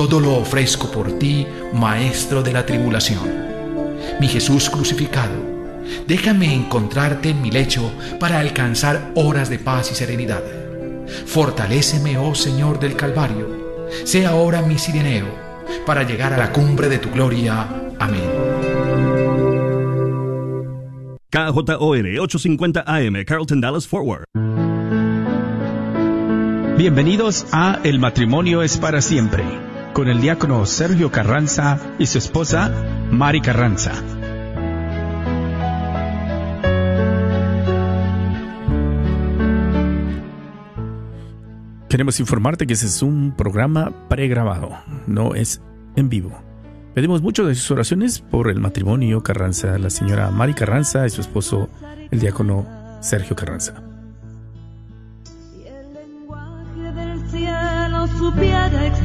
todo lo ofrezco por ti, Maestro de la tribulación. Mi Jesús crucificado, déjame encontrarte en mi lecho para alcanzar horas de paz y serenidad. Fortaléceme, oh Señor del Calvario, sea ahora mi sireneo, para llegar a la cumbre de tu gloria. Amén. KJOR 850 AM, Carlton Dallas Forward. Bienvenidos a El matrimonio es para siempre, con el diácono Sergio Carranza y su esposa Mari Carranza. Queremos informarte que ese es un programa pregrabado, no es en vivo. Pedimos mucho de sus oraciones por el matrimonio Carranza, la señora Mari Carranza y su esposo, el diácono Sergio Carranza.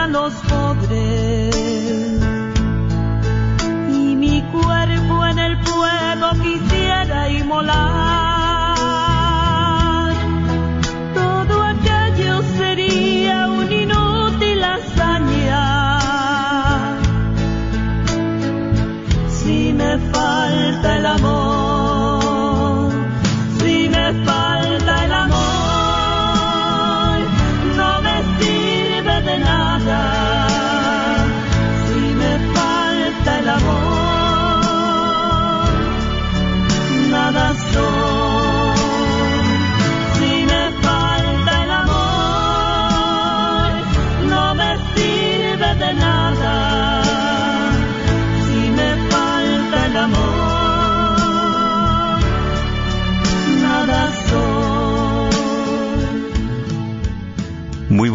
a los pobres y mi cuerpo en el fuego quisiera inmolar.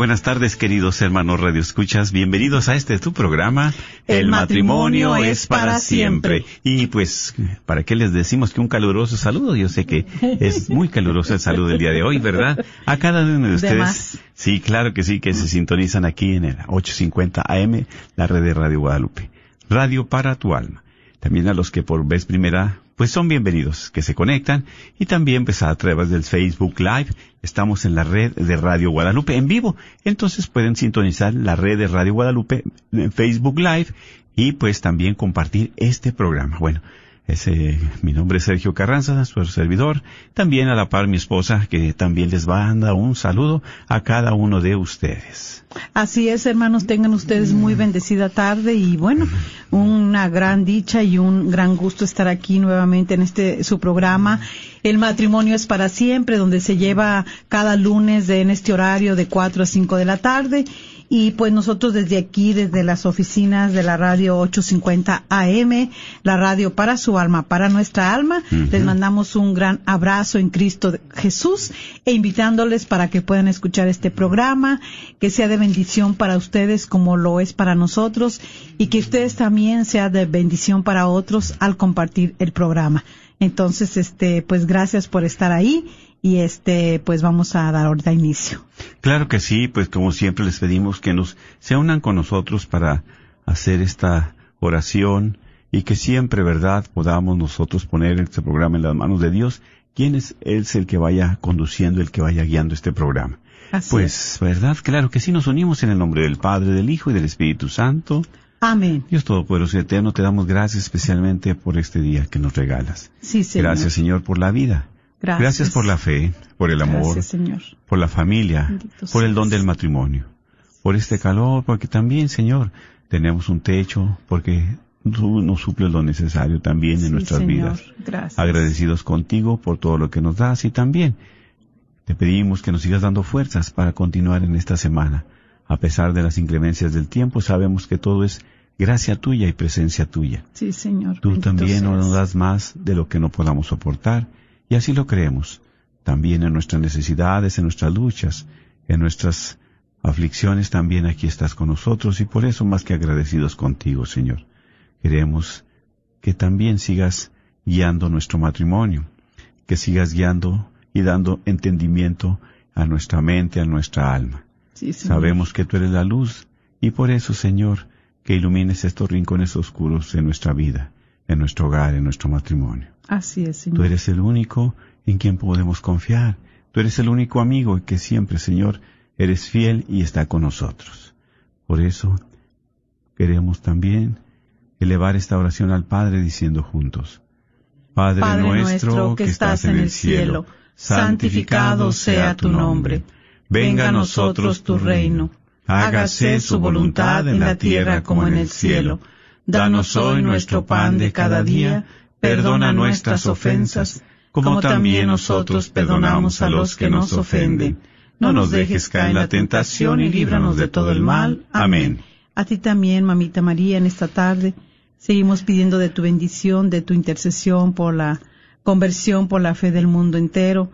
Buenas tardes, queridos hermanos Radio Escuchas. Bienvenidos a este tu programa. El matrimonio es para siempre. Y pues, ¿para qué les decimos que un caluroso saludo? Yo sé que es muy caluroso el saludo del día de hoy, ¿verdad? A cada uno de ustedes. más. Sí, claro que sí, que se sintonizan aquí en el 850 AM, la red de Radio Guadalupe. Radio para tu alma. También a los que por vez primera, pues son bienvenidos, que se conectan. Y también pues a través del Facebook Live, estamos en la red de Radio Guadalupe en vivo. Entonces pueden sintonizar la red de Radio Guadalupe en Facebook Live y pues también compartir este programa. Bueno, ese, mi nombre es Sergio Carranza, su servidor. También a la par mi esposa, que también les va a dar un saludo a cada uno de ustedes. Así es, hermanos, tengan ustedes muy bendecida tarde y bueno, una gran dicha y un gran gusto estar aquí nuevamente en este su programa. El matrimonio es para siempre, donde se lleva cada lunes de, en este horario de 4 a 5 de la tarde. Y pues nosotros desde aquí, desde las oficinas de la radio 850 AM, la radio para su alma, para nuestra alma, les mandamos un gran abrazo en Cristo Jesús e invitándoles para que puedan escuchar este programa, que sea de bendición para ustedes como lo es para nosotros y que ustedes también sea de bendición para otros al compartir el programa. Entonces, este, pues gracias por estar ahí y este, pues vamos a dar ahorita inicio. Claro que sí, pues como siempre les pedimos que nos se unan con nosotros para hacer esta oración y que siempre, ¿verdad?, podamos nosotros poner este programa en las manos de Dios, quien es, es el que vaya conduciendo, el que vaya guiando este programa. Así Pues, ¿verdad? Claro que sí, nos unimos en el nombre del Padre, del Hijo y del Espíritu Santo. Amén. Dios Todopoderoso y Eterno, te damos gracias especialmente por este día que nos regalas. Sí, Señor. Gracias, Señor, por la vida. Gracias. por la fe, por el amor, Gracias, Señor. por la familia, Bendito por el don del matrimonio, por este calor, porque también, Señor, tenemos un techo, porque tú nos suples lo necesario también en nuestras Señor. vidas. Gracias. Agradecidos contigo por todo lo que nos das y también te pedimos que nos sigas dando fuerzas para continuar en esta semana. A pesar de las inclemencias del tiempo, sabemos que todo es gracia tuya y presencia tuya. Sí, Señor. Tú Bendito también no nos das más de lo que no podamos soportar, y así lo creemos. También en nuestras necesidades, en nuestras luchas, en nuestras aflicciones, también aquí estás con nosotros, y por eso más que agradecidos contigo, Señor. Queremos que también sigas guiando nuestro matrimonio, que sigas guiando y dando entendimiento a nuestra mente, a nuestra alma. Sí. Sabemos que tú eres la luz y por eso, Señor, que ilumines estos rincones oscuros de nuestra vida, en nuestro hogar, en nuestro matrimonio. Así es, Señor. Tú eres el único en quien podemos confiar. Tú eres el único amigo que siempre, Señor, eres fiel y está con nosotros. Por eso queremos también elevar esta oración al Padre diciendo juntos, Padre, Padre nuestro que estás en el cielo, santificado sea tu nombre. Venga a nosotros tu reino. Hágase su voluntad en la tierra como en el cielo. Danos hoy nuestro pan de cada día. Perdona nuestras ofensas, como también nosotros perdonamos a los que nos ofenden. No nos dejes caer en la tentación y líbranos de todo el mal. Amén. A ti también, mamita María, en esta tarde seguimos pidiendo de tu bendición, de tu intercesión por la conversión, por la fe del mundo entero,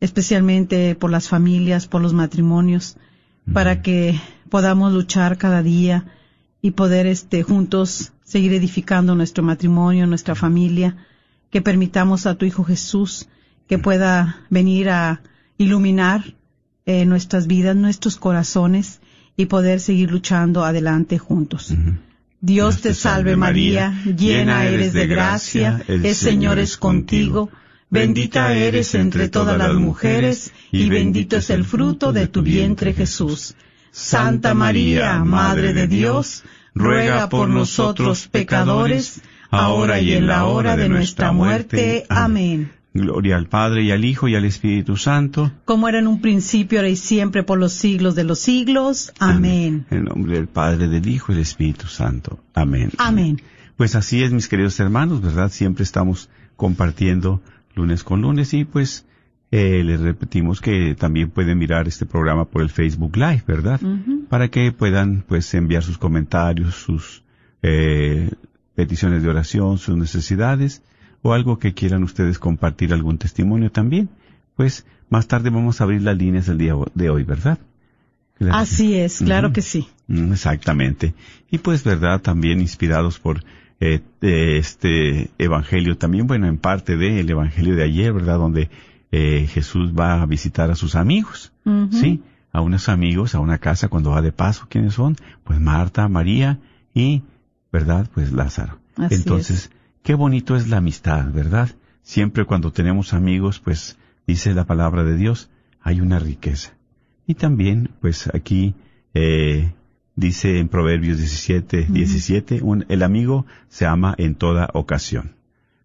especialmente por las familias, por los matrimonios, para que podamos luchar cada día y poder este juntos seguir edificando nuestro matrimonio, nuestra familia, que permitamos a tu Hijo Jesús que pueda venir a iluminar eh, nuestras vidas, nuestros corazones y poder seguir luchando adelante juntos. Dios te salve María, llena eres de gracia, el Señor es contigo, bendita eres entre todas las mujeres y bendito es el fruto de tu vientre Jesús. Santa María, Madre de Dios, ruega por nosotros pecadores, ahora y en la hora de nuestra muerte. Amén. Gloria al Padre y al Hijo y al Espíritu Santo. Como era en un principio, ahora y siempre, por los siglos de los siglos. Amén. En nombre del Padre, del Hijo y del Espíritu Santo. Amén. Amén. Pues así es, mis queridos hermanos, ¿verdad? Siempre estamos compartiendo lunes con lunes y pues eh, les repetimos que también pueden mirar este programa por el Facebook Live, ¿verdad? Para que puedan pues enviar sus comentarios, sus eh, peticiones de oración, sus necesidades o algo que quieran ustedes compartir, algún testimonio también. Pues más tarde vamos a abrir las líneas del día de hoy, ¿verdad? Claro Así es, claro que sí. Mm, Exactamente. Y pues, ¿verdad? También inspirados por eh, de este evangelio, también, bueno, en parte del evangelio de ayer, ¿verdad? Donde eh, Jesús va a visitar a sus amigos. ¿sí? A unos amigos, a una casa cuando va de paso. ¿Quiénes son? Pues Marta, María y, ¿verdad? Pues Lázaro. Así Entonces, qué bonito es la amistad, ¿verdad? Siempre cuando tenemos amigos, pues, dice la palabra de Dios, hay una riqueza. Y también, pues aquí eh, dice en Proverbios 17, 17, un, el amigo se ama en toda ocasión.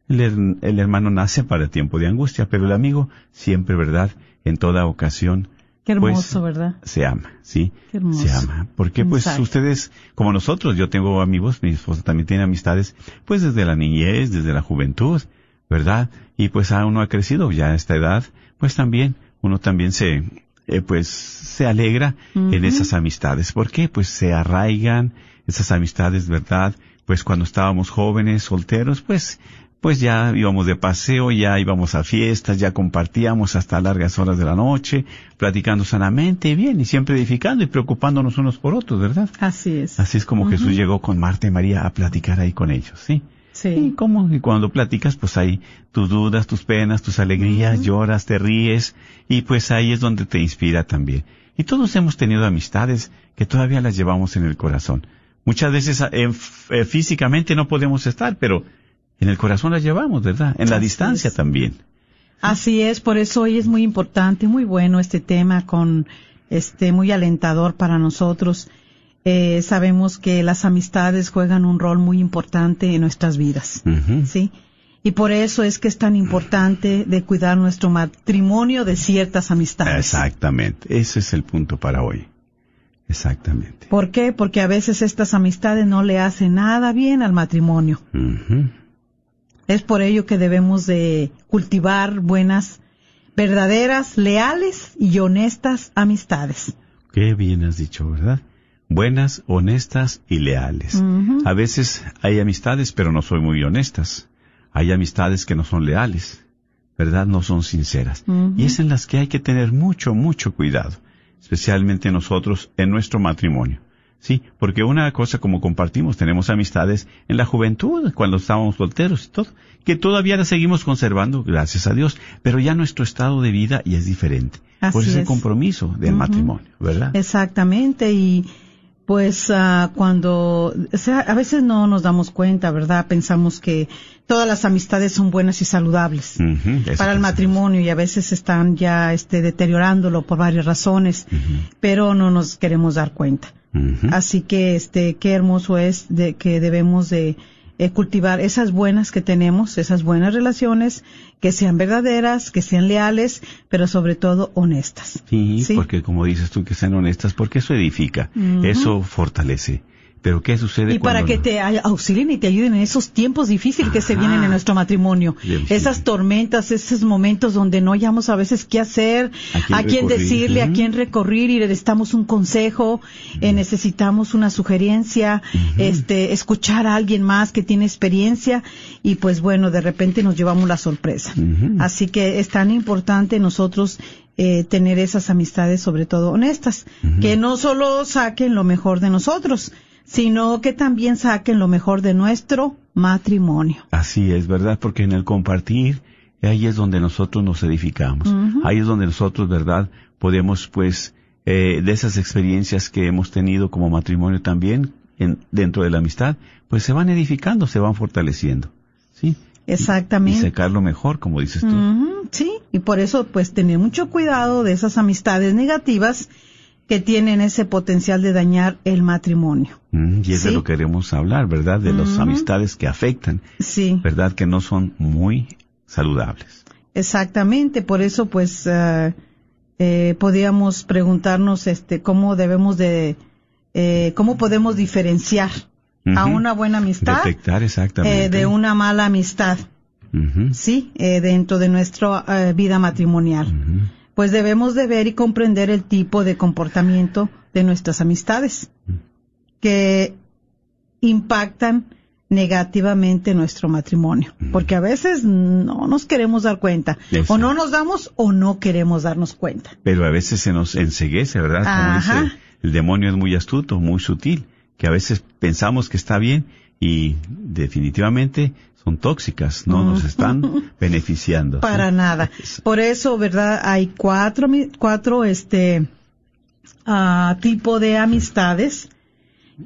El, her- el hermano nace para el tiempo de angustia, pero el amigo siempre, ¿verdad? En toda ocasión Qué pues, hermoso, ¿verdad? se ama, ¿sí? Qué hermoso. Se ama. Porque pues ustedes, como nosotros, yo tengo amigos, mi esposa también tiene amistades, pues desde la niñez, desde la juventud, ¿verdad? Y pues a uno ha crecido ya a esta edad, pues también, uno también se, eh, pues se alegra en esas amistades. ¿Por qué? Pues se arraigan esas amistades, ¿verdad? Pues cuando estábamos jóvenes, solteros, pues pues ya íbamos de paseo, ya íbamos a fiestas, ya compartíamos hasta largas horas de la noche, platicando sanamente, bien, y siempre edificando y preocupándonos unos por otros, ¿verdad? Así es. Así es como Jesús llegó con Marta y María a platicar ahí con ellos, ¿sí? Y Sí. como y cuando platicas, pues hay tus dudas, tus penas, tus alegrías, lloras, te ríes, y pues ahí es donde te inspira también. Y todos hemos tenido amistades que todavía las llevamos en el corazón. Muchas veces eh, eh, físicamente no podemos estar, pero en el corazón las llevamos, ¿verdad? En la Así distancia es. también. Así es, por eso hoy es muy importante, muy bueno este tema con este muy alentador para nosotros. Eh, sabemos que las amistades juegan un rol muy importante en nuestras vidas. ¿sí? Y por eso es que es tan importante de cuidar nuestro matrimonio de ciertas amistades. Exactamente. Ese es el punto para hoy. Exactamente. ¿Por qué? Porque a veces estas amistades no le hacen nada bien al matrimonio. Es por ello que debemos de cultivar buenas, verdaderas, leales y honestas amistades. Qué bien has dicho, ¿verdad? Buenas, honestas y leales. A veces hay amistades, pero no son muy honestas. Hay amistades que no son leales, ¿verdad? No son sinceras. Y es en las que hay que tener mucho, mucho cuidado, especialmente nosotros en nuestro matrimonio. Sí, porque una cosa como compartimos, tenemos amistades en la juventud, cuando estábamos solteros y todo, que todavía las seguimos conservando, gracias a Dios, pero ya nuestro estado de vida ya es diferente. Por ese es. compromiso del matrimonio, ¿verdad? Exactamente, y pues ah, cuando, o sea, a veces no nos damos cuenta, ¿verdad? Pensamos que todas las amistades son buenas y saludables para el pensamos. matrimonio y a veces están ya este, deteriorándolo por varias razones, pero no nos queremos dar cuenta. Así que este qué hermoso es de que debemos de eh, cultivar esas buenas que tenemos, esas buenas relaciones que sean verdaderas, que sean leales, pero sobre todo honestas. Sí, Sí. porque como dices tú, que sean honestas, porque eso edifica, eso fortalece. Pero ¿qué sucede Y para que no? te auxilien y te ayuden en esos tiempos difíciles que se vienen en nuestro matrimonio. Bien, Esas sí. tormentas, esos momentos donde no hayamos a veces qué hacer, ¿A quién a quién recurrir? decirle, a quién recurrir y necesitamos un consejo, eh, necesitamos una sugerencia, este, escuchar a alguien más que tiene experiencia y pues bueno, de repente nos llevamos la sorpresa. Así que es tan importante nosotros eh, tener esas amistades, sobre todo honestas, que no solo saquen lo mejor de nosotros, sino que también saquen lo mejor de nuestro matrimonio. Así es, ¿verdad? Porque en el compartir, ahí es donde nosotros nos edificamos. Ahí es donde nosotros, ¿verdad? Podemos, pues, eh, de esas experiencias que hemos tenido como matrimonio también, en, dentro de la amistad, pues se van edificando, se van fortaleciendo. ¿Sí? Y Exactamente. sacar lo mejor, como dices tú. Sí, y por eso pues tener mucho cuidado de esas amistades negativas que tienen ese potencial de dañar el matrimonio. Mm, y es de lo que queremos hablar, ¿verdad? De las amistades que afectan, Sí. ¿verdad? Que no son muy saludables. Exactamente, por eso pues eh, eh, podríamos preguntarnos este cómo debemos de eh, cómo podemos diferenciar a una buena amistad Detectar exactamente. eh, de una mala amistad, sí, eh, dentro de nuestra vida matrimonial. Pues debemos de ver y comprender el tipo de comportamiento de nuestras amistades que impactan negativamente nuestro matrimonio, porque a veces no nos queremos dar cuenta, Exacto. o no nos damos o no queremos darnos cuenta. Pero a veces se nos enseguece, ¿verdad? Como Ajá. dice, el demonio es muy astuto, muy sutil, que a veces pensamos que está bien y definitivamente son tóxicas, no nos están beneficiando. Para ¿sí? nada. Por eso, ¿verdad? Hay cuatro, cuatro, este, ah, tipo de amistades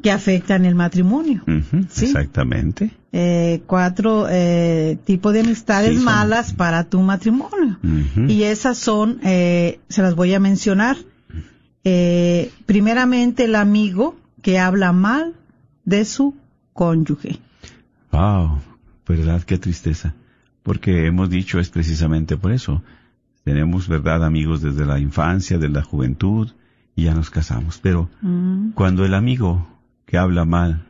que afectan el matrimonio. Sí. Exactamente. eh, cuatro eh, tipos de amistades Sí, son- malas para tu matrimonio. Y esas son, eh, se las voy a mencionar. Primeramente, el amigo que habla mal de su cónyuge. Wow, verdad, qué tristeza. Porque hemos dicho es precisamente por eso. Tenemos, verdad, amigos desde la infancia, de la juventud, y ya nos casamos. Pero Mm, cuando el amigo que habla mal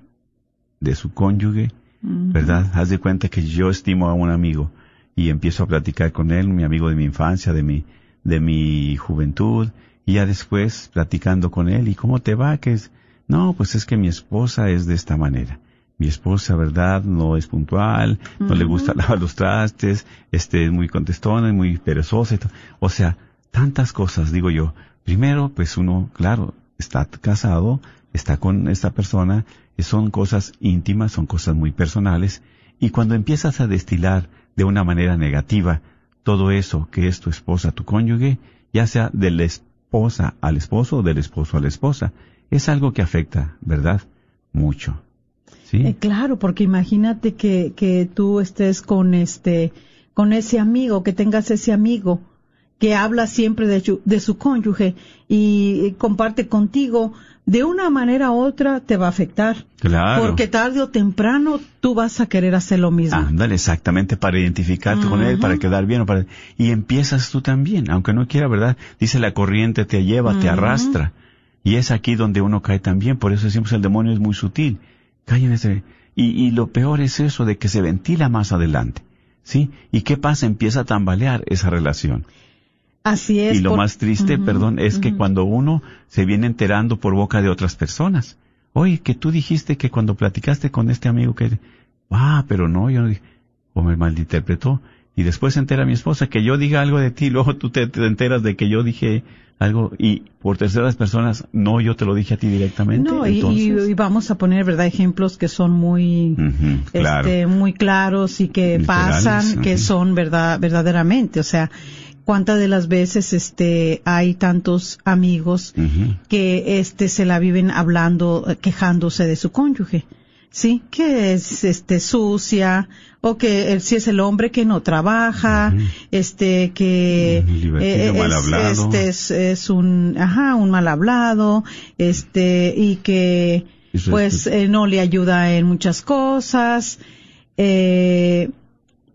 de su cónyuge, mm. ¿verdad? Haz de cuenta que yo estimo a un amigo y empiezo a platicar con él, mi amigo de mi infancia, de mi, de mi juventud, y ya después platicando con él, ¿y cómo te va? Que es, no, pues es que mi esposa es de esta manera. Mi esposa, ¿verdad? No es puntual, no le gusta lavar los trastes, este, es muy contestona, es muy perezosa. y O sea, tantas cosas, digo yo. Primero, pues uno, claro, está casado, está con esta persona, y son cosas íntimas, son cosas muy personales, y cuando empiezas a destilar de una manera negativa todo eso que es tu esposa, tu cónyuge, ya sea de la esposa al esposo o del esposo a la esposa, es algo que afecta, ¿verdad? Mucho. ¿Sí? Eh, claro, porque imagínate que, que tú estés con este, con ese amigo, que tengas ese amigo que habla siempre de, su- de su cónyuge y, comparte contigo, de una manera u otra te va a afectar. Claro. Porque tarde o temprano tú vas a querer hacer lo mismo. Ándale, exactamente, para identificarte con él, para quedar bien, o para... y empiezas tú también, aunque no quiera, ¿verdad? Dice la corriente te lleva, te arrastra. Y es aquí donde uno cae también, por eso decimos el demonio es muy sutil. Cae en ese, y, y lo peor es eso de que se ventila más adelante. ¿Sí? ¿Y qué pasa? Empieza a tambalear esa relación. Así es. Y lo por- más triste, perdón, es que cuando uno se viene enterando por boca de otras personas. Oye, que tú dijiste que cuando platicaste con este amigo que... Ah, pero no, yo no dije... O me malinterpretó. Y después se entera mi esposa que yo diga algo de ti, luego tú te, te enteras de que yo dije algo y por terceras personas, no, yo te lo dije a ti directamente. No, y, y- entonces- y vamos a poner, ¿verdad?, ejemplos que son muy, claro. este, muy claros y que Literales, pasan, que son verdad, verdaderamente. O sea, cuántas de las veces, este, hay tantos amigos que, este, se la viven hablando, quejándose de su cónyuge. Sí, que es, este, sucia, o que si es el hombre que no trabaja, este, que, eh, mal es- hablado. este, es, es un, ajá, un mal hablado, este, y que, Eso es- pues, eh, no le ayuda en muchas cosas, eh,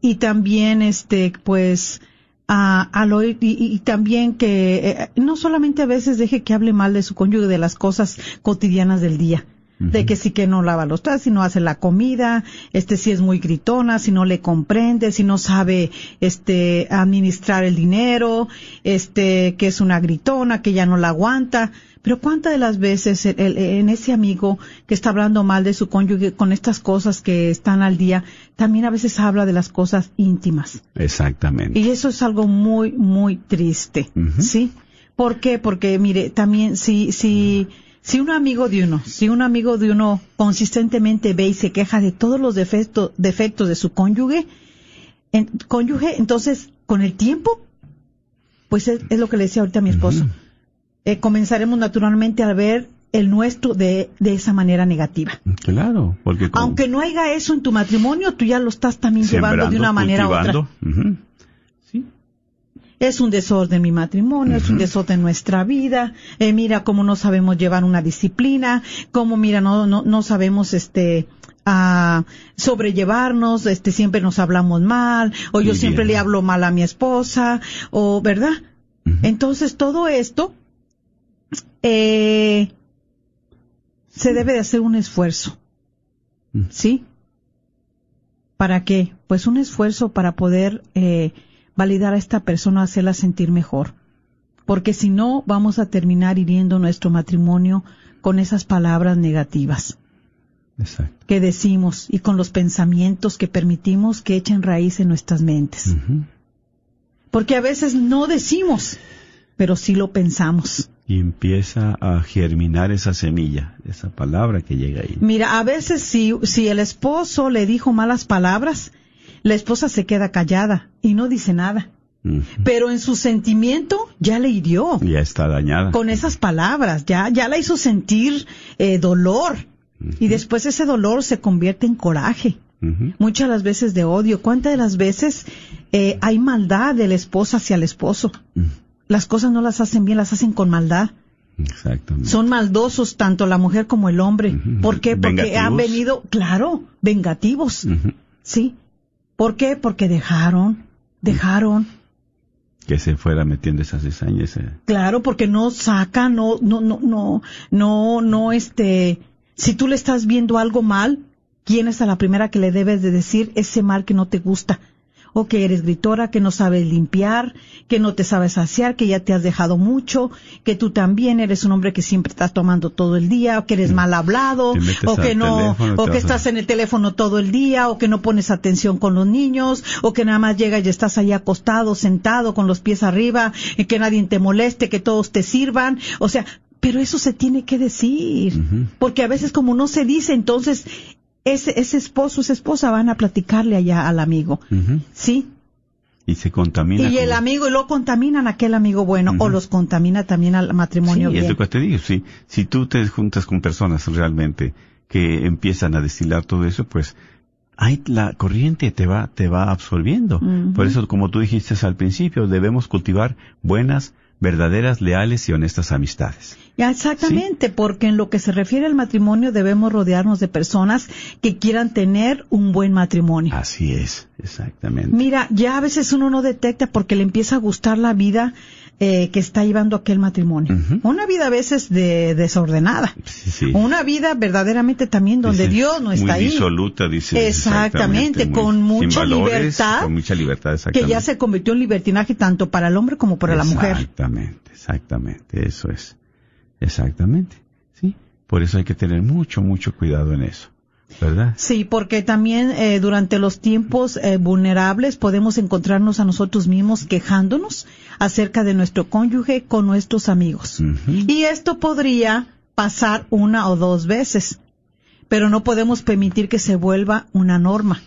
y también, este, pues, a, al oír, y, y también que, eh, no solamente a veces deje que hable mal de su cónyuge de las cosas cotidianas del día, de que sí que no lava los trastes, si no hace la comida, este si es muy gritona, si no le comprende, si no sabe este administrar el dinero, este que es una gritona, que ya no la aguanta. Pero cuántas de las veces el- el- en ese amigo que está hablando mal de su cónyuge con estas cosas que están al día, también a veces habla de las cosas íntimas. Exactamente. Y eso es algo muy, muy triste. ¿sí? ¿Por qué? Porque, mire, también si, si, si un amigo de uno, si un amigo de uno consistentemente ve y se queja de todos los defectos, defectos de su cónyuge, en- cónyuge, entonces, con el tiempo, pues es, es lo que le decía ahorita a mi esposo, eh, comenzaremos naturalmente a ver el nuestro de, de esa manera negativa. Claro, porque Aunque no haya eso en tu matrimonio, tú ya lo estás también llevando de una manera u otra. Es un desorden mi matrimonio, es un desorden nuestra vida. Eh, mira cómo no sabemos llevar una disciplina, cómo mira no no no sabemos este a sobrellevarnos, este siempre nos hablamos mal o yo Muy siempre bien. le hablo mal a mi esposa o verdad. Entonces todo esto eh, se debe de hacer un esfuerzo. ¿sí? ¿Para qué? Pues un esfuerzo para poder eh, validar a esta persona, hacerla sentir mejor. Porque si no, vamos a terminar hiriendo nuestro matrimonio con esas palabras negativas Exacto. que decimos y con los pensamientos que permitimos que echen raíz en nuestras mentes. Porque a veces no decimos, pero sí lo pensamos. Y empieza a germinar esa semilla, esa palabra que llega ahí. Mira, a veces si, si el esposo le dijo malas palabras, la esposa se queda callada y no dice nada. Pero en su sentimiento ya le hirió Ya está dañada. con esas palabras, ya, ya la hizo sentir eh, dolor. Y después ese dolor se convierte en coraje. Muchas las veces de odio. ¿Cuántas de las veces eh, hay maldad de la esposa hacia el esposo? Las cosas no las hacen bien, las hacen con maldad. Exactamente. Son maldosos tanto la mujer como el hombre. ¿Por qué? Porque Vengativos. han venido, claro, vengativos. Sí. ¿Por qué? Porque dejaron, dejaron. Que se fuera metiendo esa cizaña. ese- Claro, porque no saca, no, no, no, no, no, no, este, si tú le estás viendo algo mal, ¿quién es a la primera que le debes de decir ese mal que no te gusta? O que eres gritora, que no sabes limpiar, que no te sabes saciar, que ya te has dejado mucho, que tú también eres un hombre que siempre estás tomando todo el día, o que eres mal hablado, o que no, teléfono, o que a- estás en el teléfono todo el día, o que no pones atención con los niños, o que nada más llegas y estás ahí acostado, sentado, con los pies arriba, y que nadie te moleste, que todos te sirvan. O sea, pero eso se tiene que decir. Porque a veces como no se dice, entonces ese, ese esposo, esa esposa van a platicarle allá al amigo. ¿Sí? Y se contamina. Y el amigo, y lo contaminan a aquel amigo bueno, o los contamina también al matrimonio Sí, es bien. lo que te digo, sí. Si tú te juntas con personas realmente que empiezan a destilar todo eso, pues hay la corriente te va te va absorbiendo. Por eso, como tú dijiste al principio, debemos cultivar buenas verdaderas, leales y honestas amistades. Ya, exactamente, porque en lo que se refiere al matrimonio debemos rodearnos de personas que quieran tener un buen matrimonio. Así es, exactamente. Mira, ya a veces uno no detecta porque le empieza a gustar la vida eh, que está llevando aquel matrimonio. Una vida a veces de desordenada. Sí, sí. Una vida verdaderamente también donde Dice, Dios no está muy ahí. disoluta, dice. Exactamente, muy- con mucha valores, libertad, Con mucha libertad, que exactamente. ya se convirtió en libertinaje tanto para el hombre como para la mujer. Exactamente, exactamente, eso es. Exactamente, sí. Por eso hay que tener mucho, mucho cuidado en eso, ¿verdad? Sí, porque también eh, durante los tiempos eh, vulnerables podemos encontrarnos a nosotros mismos quejándonos acerca de nuestro cónyuge con nuestros amigos. Y esto podría pasar una o dos veces, pero no podemos permitir que se vuelva una norma.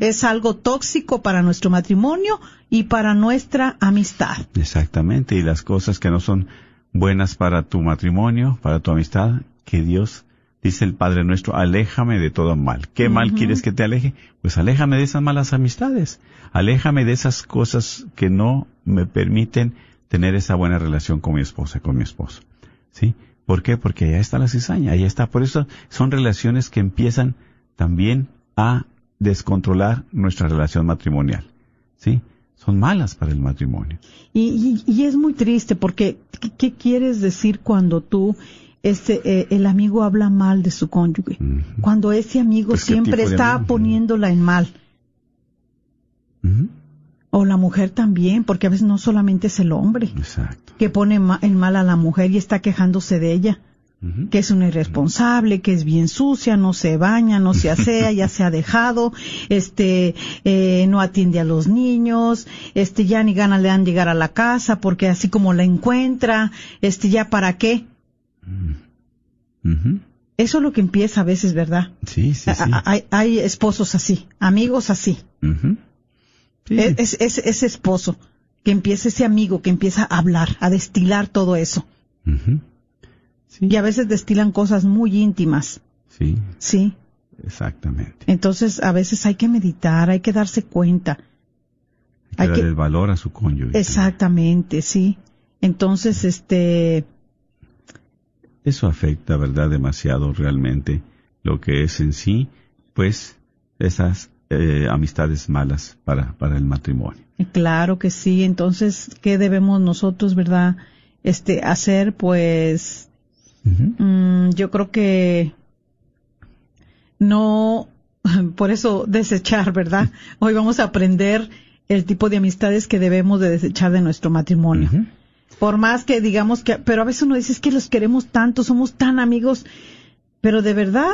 Es algo tóxico para nuestro matrimonio y para nuestra amistad. Exactamente, y las cosas que no son buenas para tu matrimonio, para tu amistad, que Dios, dice el Padre nuestro, aléjame de todo mal. ¿Qué mal quieres que te aleje? Pues aléjame de esas malas amistades, aléjame de esas cosas que no me permiten tener esa buena relación con mi esposa, con mi esposo. ¿Sí? ¿Por qué? Porque allá está la cizaña, allá está. Por eso son relaciones que empiezan también a descontrolar nuestra relación matrimonial. ¿Sí? Son malas para el matrimonio. Y, y- y es muy triste porque ¿qué, qué quieres decir cuando tú, este, eh, el amigo habla mal de su cónyuge? Cuando ese amigo Pues, ¿qué siempre está amigo? poniéndola en mal. O la mujer también, porque a veces no solamente es el hombre Exacto. que pone ma- en mal a la mujer y está quejándose de ella, que es una irresponsable, que es bien sucia, no se baña, no se asea, ya se ha dejado, este, eh, no atiende a los niños, este, ya ni ganas le dan llegar a la casa porque así como la encuentra, este, ya para qué. Ujú. Eso es lo que empieza a veces, ¿verdad? Sí, sí, sí. Hay, hay esposos así, amigos así. Ujú. Sí. Es, es- es- ese esposo que empieza ese amigo que empieza a hablar, a destilar todo eso. Ujú. Sí, Y a veces destilan cosas muy íntimas, sí, ¿sí? exactamente. Entonces a veces hay que meditar, hay que darse cuenta. Hay que hay darle que- el valor a su cónyuge. Exactamente, sí. Entonces, este, Eso afecta, ¿verdad? Demasiado realmente lo que es en sí, pues, esas eh, amistades malas para, para el matrimonio. claro que sí. Entonces, ¿qué debemos nosotros, verdad? Este, hacer, pues. Mm, yo creo que no, por eso desechar, ¿verdad? Hoy vamos a aprender el tipo de amistades que debemos de desechar de nuestro matrimonio. Por más que digamos que, pero a veces uno dice es que los queremos tanto, somos tan amigos, pero de verdad,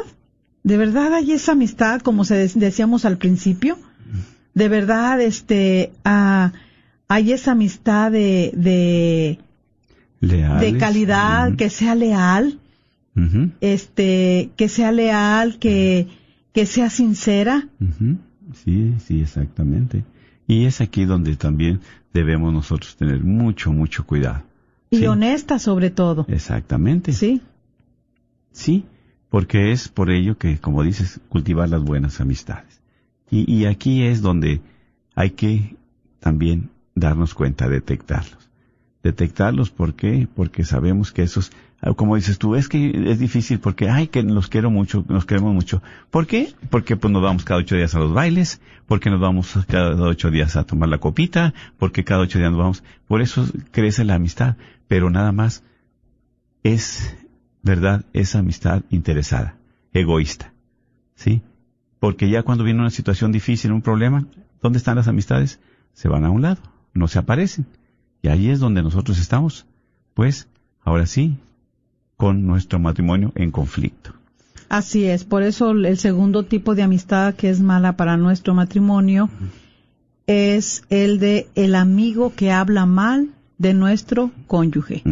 de verdad hay esa amistad, como se de- decíamos al principio, de verdad, este, ah, hay esa amistad de, de, Leales. de calidad, que sea leal, este, que sea leal, que, que sea sincera. Sí, sí, exactamente. Y es aquí donde también debemos nosotros tener mucho, mucho cuidado. Y Sí. honesta sobre todo. Exactamente. Sí, Sí, porque es por ello que, como dices, cultivar las buenas amistades. Y, y aquí es donde hay que también darnos cuenta, detectarlos. Detectarlos, ¿por qué? Porque sabemos que esos, como dices tú, es que es difícil porque, ay, que los quiero mucho, nos queremos mucho. ¿Por qué? Porque pues nos vamos cada ocho días a los bailes, porque nos vamos cada ocho días a tomar la copita, porque cada ocho días nos vamos. Por eso crece la amistad, pero nada más es, ¿verdad? Esa amistad interesada, egoísta. ¿Sí? Porque ya cuando viene una situación difícil, un problema, ¿dónde están las amistades? Se van a un lado, no se aparecen. Y ahí es donde nosotros estamos, pues, ahora sí, con nuestro matrimonio en conflicto. así es. Por eso el segundo tipo de amistad que es mala para nuestro matrimonio es el de el amigo que habla mal de nuestro cónyuge.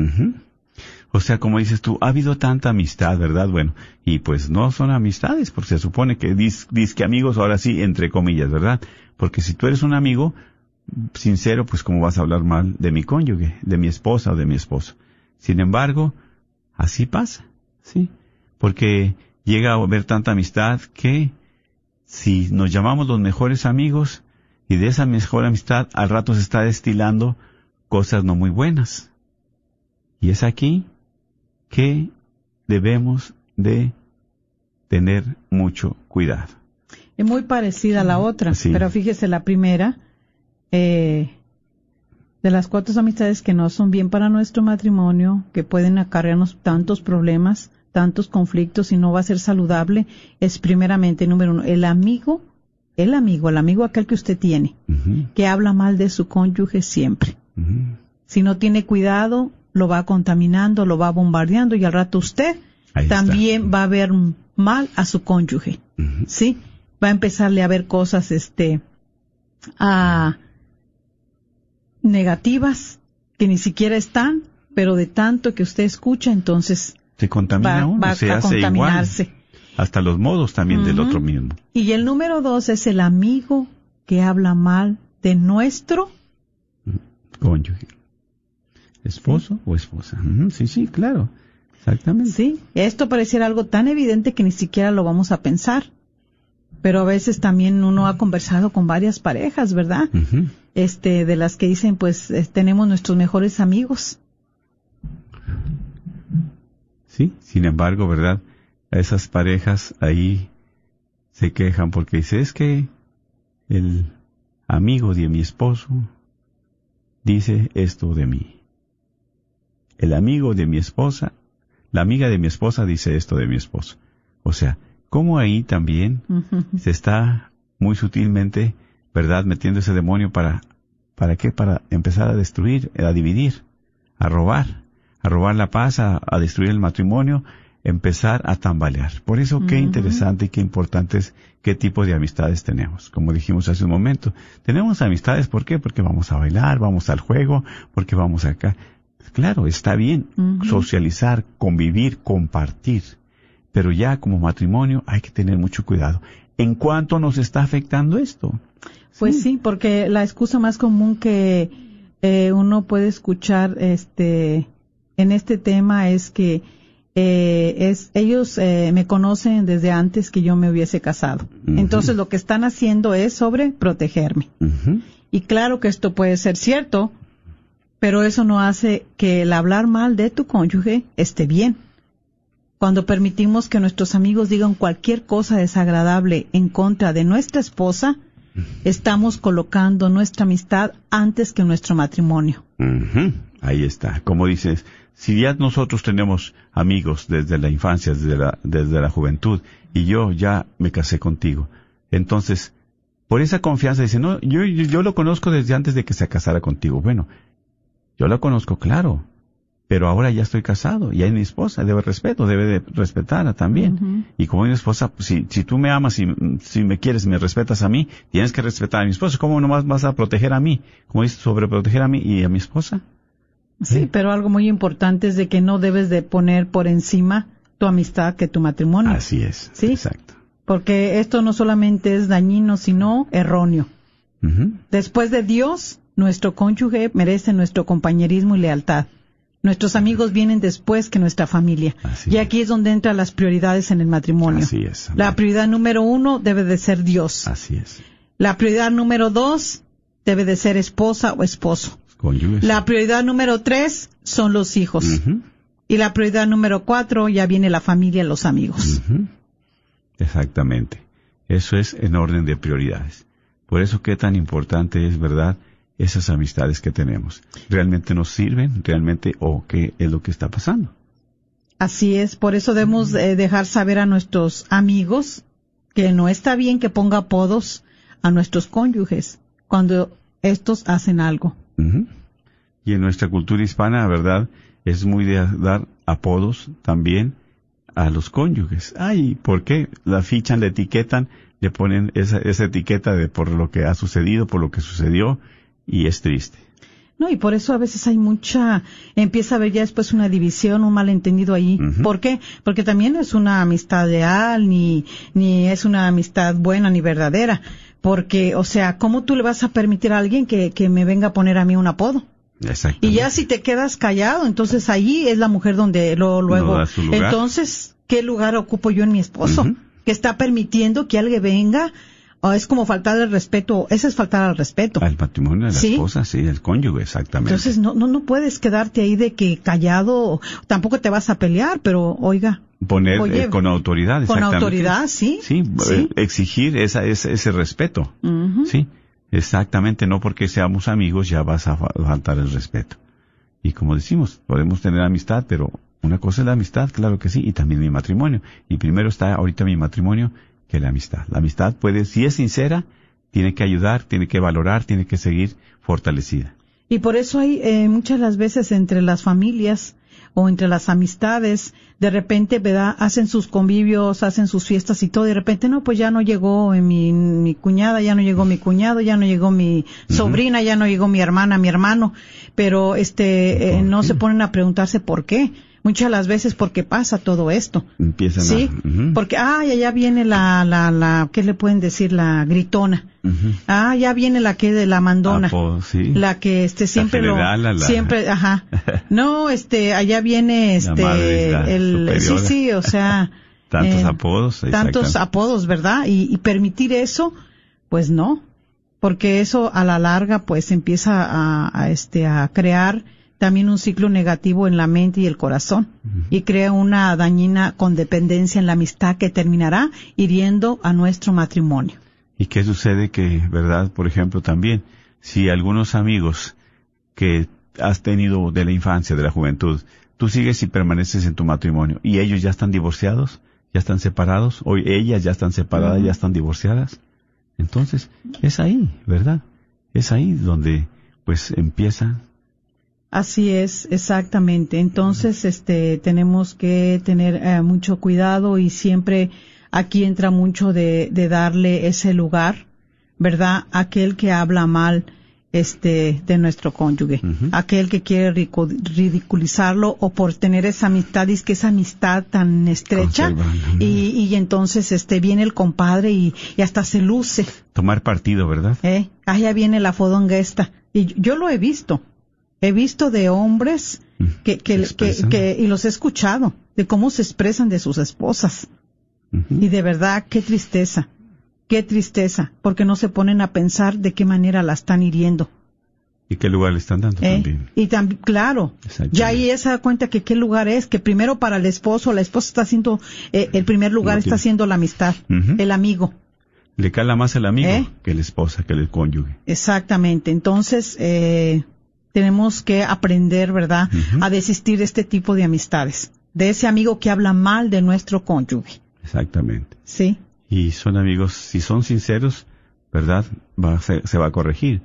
O sea, como dices tú, ha habido tanta amistad, ¿verdad? Bueno, y pues no son amistades, porque se supone que dis, que amigos, ahora sí, entre comillas, ¿verdad? Porque si tú eres un amigo sincero, pues cómo vas a hablar mal de mi cónyuge, de mi esposa o de mi esposo. Sin embargo, así pasa, ¿sí? Porque llega a haber tanta amistad que si nos llamamos los mejores amigos y de esa mejor amistad al rato se está destilando cosas no muy buenas. Y es aquí que debemos de tener mucho cuidado. Es muy parecida a la otra, Sí. pero fíjese, la primera, eh, de las cuatro amistades que no son bien para nuestro matrimonio, que pueden acarrearnos tantos problemas, tantos conflictos y no va a ser saludable, es primeramente, número uno, el amigo, el amigo, el amigo aquel que usted tiene, que habla mal de su cónyuge siempre. Si no tiene cuidado, lo va contaminando, lo va bombardeando y al rato usted Ahí está. también va a ver mal a su cónyuge. ¿sí? Va a empezarle a ver cosas, este, a negativas que ni siquiera están, pero de tanto que usted escucha, entonces Se contamina va, uno, va se a hace igual. contaminarse. Hasta los modos también del otro mismo. Y el número dos es el amigo que habla mal de nuestro, Cónyuge. ¿Esposo o esposa? Sí, sí, claro. Exactamente. ¿sí? Esto pareciera algo tan evidente que ni siquiera lo vamos a pensar. Pero a veces también uno ha conversado con varias parejas, ¿verdad? Este, de las que dicen, pues, tenemos nuestros mejores amigos. Sí, sin embargo, ¿verdad? Esas parejas ahí se quejan porque dice, es que el amigo de mi esposo dice esto de mí. El amigo de mi esposa, la amiga de mi esposa dice esto de mi esposo. O sea, ¿cómo ahí también se está muy sutilmente, ¿verdad?, metiendo ese demonio para, ¿para qué? Para empezar a destruir, a dividir, a robar, a robar la paz, a, a destruir el matrimonio, empezar a tambalear. Por eso qué interesante y qué importante es qué tipo de amistades tenemos. Como dijimos hace un momento, tenemos amistades, ¿por qué? Porque vamos a bailar, vamos al juego, porque vamos acá. Claro, está bien socializar, convivir, compartir, pero ya como matrimonio hay que tener mucho cuidado. ¿En cuánto nos está afectando esto? Pues sí, porque la excusa más común que eh, uno puede escuchar este en este tema es que eh, es ellos eh, me conocen desde antes que yo me hubiese casado. Entonces lo que están haciendo es sobre protegerme. Y claro que esto puede ser cierto, pero eso no hace que el hablar mal de tu cónyuge esté bien. Cuando permitimos que nuestros amigos digan cualquier cosa desagradable en contra de nuestra esposa, estamos colocando nuestra amistad antes que nuestro matrimonio. Ahí está. Como dices, si ya nosotros tenemos amigos desde la infancia, desde la, desde la juventud, y yo ya me casé contigo, entonces, por esa confianza dice, no, yo, yo, yo lo conozco desde antes de que se casara contigo. Bueno, yo lo conozco, claro, pero ahora ya estoy casado, ya es mi esposa, debe respeto, debe de respetarla también. Y como mi esposa, pues, si, si tú me amas y si me quieres, me respetas a mí, tienes que respetar a mi esposa. ¿Cómo nomás vas a proteger a mí? Como dices, sobreproteger a mí y a mi esposa? Sí, pero algo muy importante es de que no debes de poner por encima tu amistad que tu matrimonio. Así es. Sí. Exacto. Porque esto no solamente es dañino, sino erróneo. Después de Dios, nuestro cónyuge merece nuestro compañerismo y lealtad. Nuestros amigos vienen después que nuestra familia. Así y aquí es donde entran las prioridades en el matrimonio. Así es. La prioridad número uno debe de ser Dios. Así es. La prioridad número dos debe de ser esposa o esposo. Cónyuges. La prioridad número tres son los hijos. Y la prioridad número cuatro ya viene la familia, los amigos. Exactamente. Eso es en orden de prioridades. Por eso qué tan importante es, ¿verdad? Esas amistades que tenemos. ¿Realmente nos sirven? ¿Realmente o qué es lo que está pasando? Así es, por eso debemos eh, dejar saber a nuestros amigos que no está bien que ponga apodos a nuestros cónyuges cuando estos hacen algo. Y en nuestra cultura hispana, ¿verdad? Es muy de dar apodos también a los cónyuges. Ay, ¿por qué? La fichan, la etiquetan, le ponen esa, esa etiqueta de por lo que ha sucedido, por lo que sucedió, y es triste. No, y por eso a veces hay mucha, empieza a haber ya después una división, un malentendido ahí. ¿Por qué? Porque también no es una amistad leal, ni, ni es una amistad buena ni verdadera. Porque, o sea, ¿cómo tú le vas a permitir a alguien que, que me venga a poner a mí un apodo? Exacto. Y ya si te quedas callado, entonces ahí es la mujer donde lo, luego. Entonces, ¿qué lugar ocupo yo en mi esposo? Que está permitiendo que alguien venga O es como faltar el respeto, ese es faltar al respeto. Al matrimonio de la Sí. esposa, sí, el cónyuge, exactamente. Entonces no, no, no puedes quedarte ahí de que callado, tampoco te vas a pelear, pero oiga, Poner Oye, eh, con autoridad, con exactamente. autoridad, sí, Sí, sí. eh, exigir esa, ese, ese respeto. Sí, exactamente, no porque seamos amigos ya vas a fa- faltar el respeto. Y como decimos, podemos tener amistad, pero una cosa es la amistad, claro que sí, y también mi matrimonio. Y primero está ahorita mi matrimonio que la amistad. La amistad puede, si es sincera, tiene que ayudar, tiene que valorar, tiene que seguir fortalecida. Y por eso hay eh, muchas las veces entre las familias o entre las amistades, de repente, ¿verdad? Hacen sus convivios, hacen sus fiestas y todo, y de repente, no, pues ya no llegó mi, mi cuñada, ya no llegó mi cuñado, ya no llegó mi sobrina, ya no llegó mi hermana, mi hermano, pero este, eh, ¿Por no se ponen a preguntarse por qué. Muchas las veces porque pasa todo esto. Empiezan Sí, a... porque, ah, ya viene la, la, la, ¿qué le pueden decir? La gritona. Ah, ya viene la que de la mandona. Apodo, sí. La que este siempre general, lo la- la- siempre, ajá. No, este allá viene La este madre, la el sí, sí, o sea, Tantos eh, apodos. tantos apodos, ¿verdad? Y, y permitir eso, pues no, porque eso a la larga pues empieza a, a, este a crear también un ciclo negativo en la mente y el corazón y crea una dañina condependencia en la amistad que terminará hiriendo a nuestro matrimonio. ¿Y qué sucede que, verdad, por ejemplo, también, si algunos amigos que has tenido de la infancia, de la juventud, tú sigues y permaneces en tu matrimonio y ellos ya están divorciados, ya están separados, o ellas ya están separadas, ya están divorciadas, entonces es ahí, ¿verdad? Es ahí donde pues empieza Así es, exactamente. Entonces, este, tenemos que tener eh, mucho cuidado y siempre aquí entra mucho de, de darle ese lugar, ¿verdad? Aquel que habla mal, este, de nuestro cónyuge, aquel que quiere ridiculizarlo o por tener esa amistad, es que esa amistad tan estrecha y, y entonces, este, viene el compadre y, y hasta se luce. tomar partido, ¿verdad? ¿eh? Ah, ya viene la fodonga esta. Y yo- yo lo he visto. He visto de hombres Mm, que, que, se que, expresan. que- y los he escuchado, de cómo se expresan de sus esposas. Y de verdad, qué tristeza, qué tristeza, porque no se ponen a pensar de qué manera la están hiriendo. ¿Y qué lugar le están dando ¿eh? también? Y también, claro, ya ahí se da cuenta que qué lugar es, que primero para el esposo, la esposa está haciendo, eh, el primer lugar está siendo la amistad, el amigo. Le cala más el amigo ¿Eh? que la esposa, que el cónyuge. Exactamente. Entonces, eh, tenemos que aprender, ¿verdad?, a desistir de este tipo de amistades, de ese amigo que habla mal de nuestro cónyuge. Exactamente. ¿Sí? y son amigos, si son sinceros, ¿verdad? Va, a ser- se va a corregir.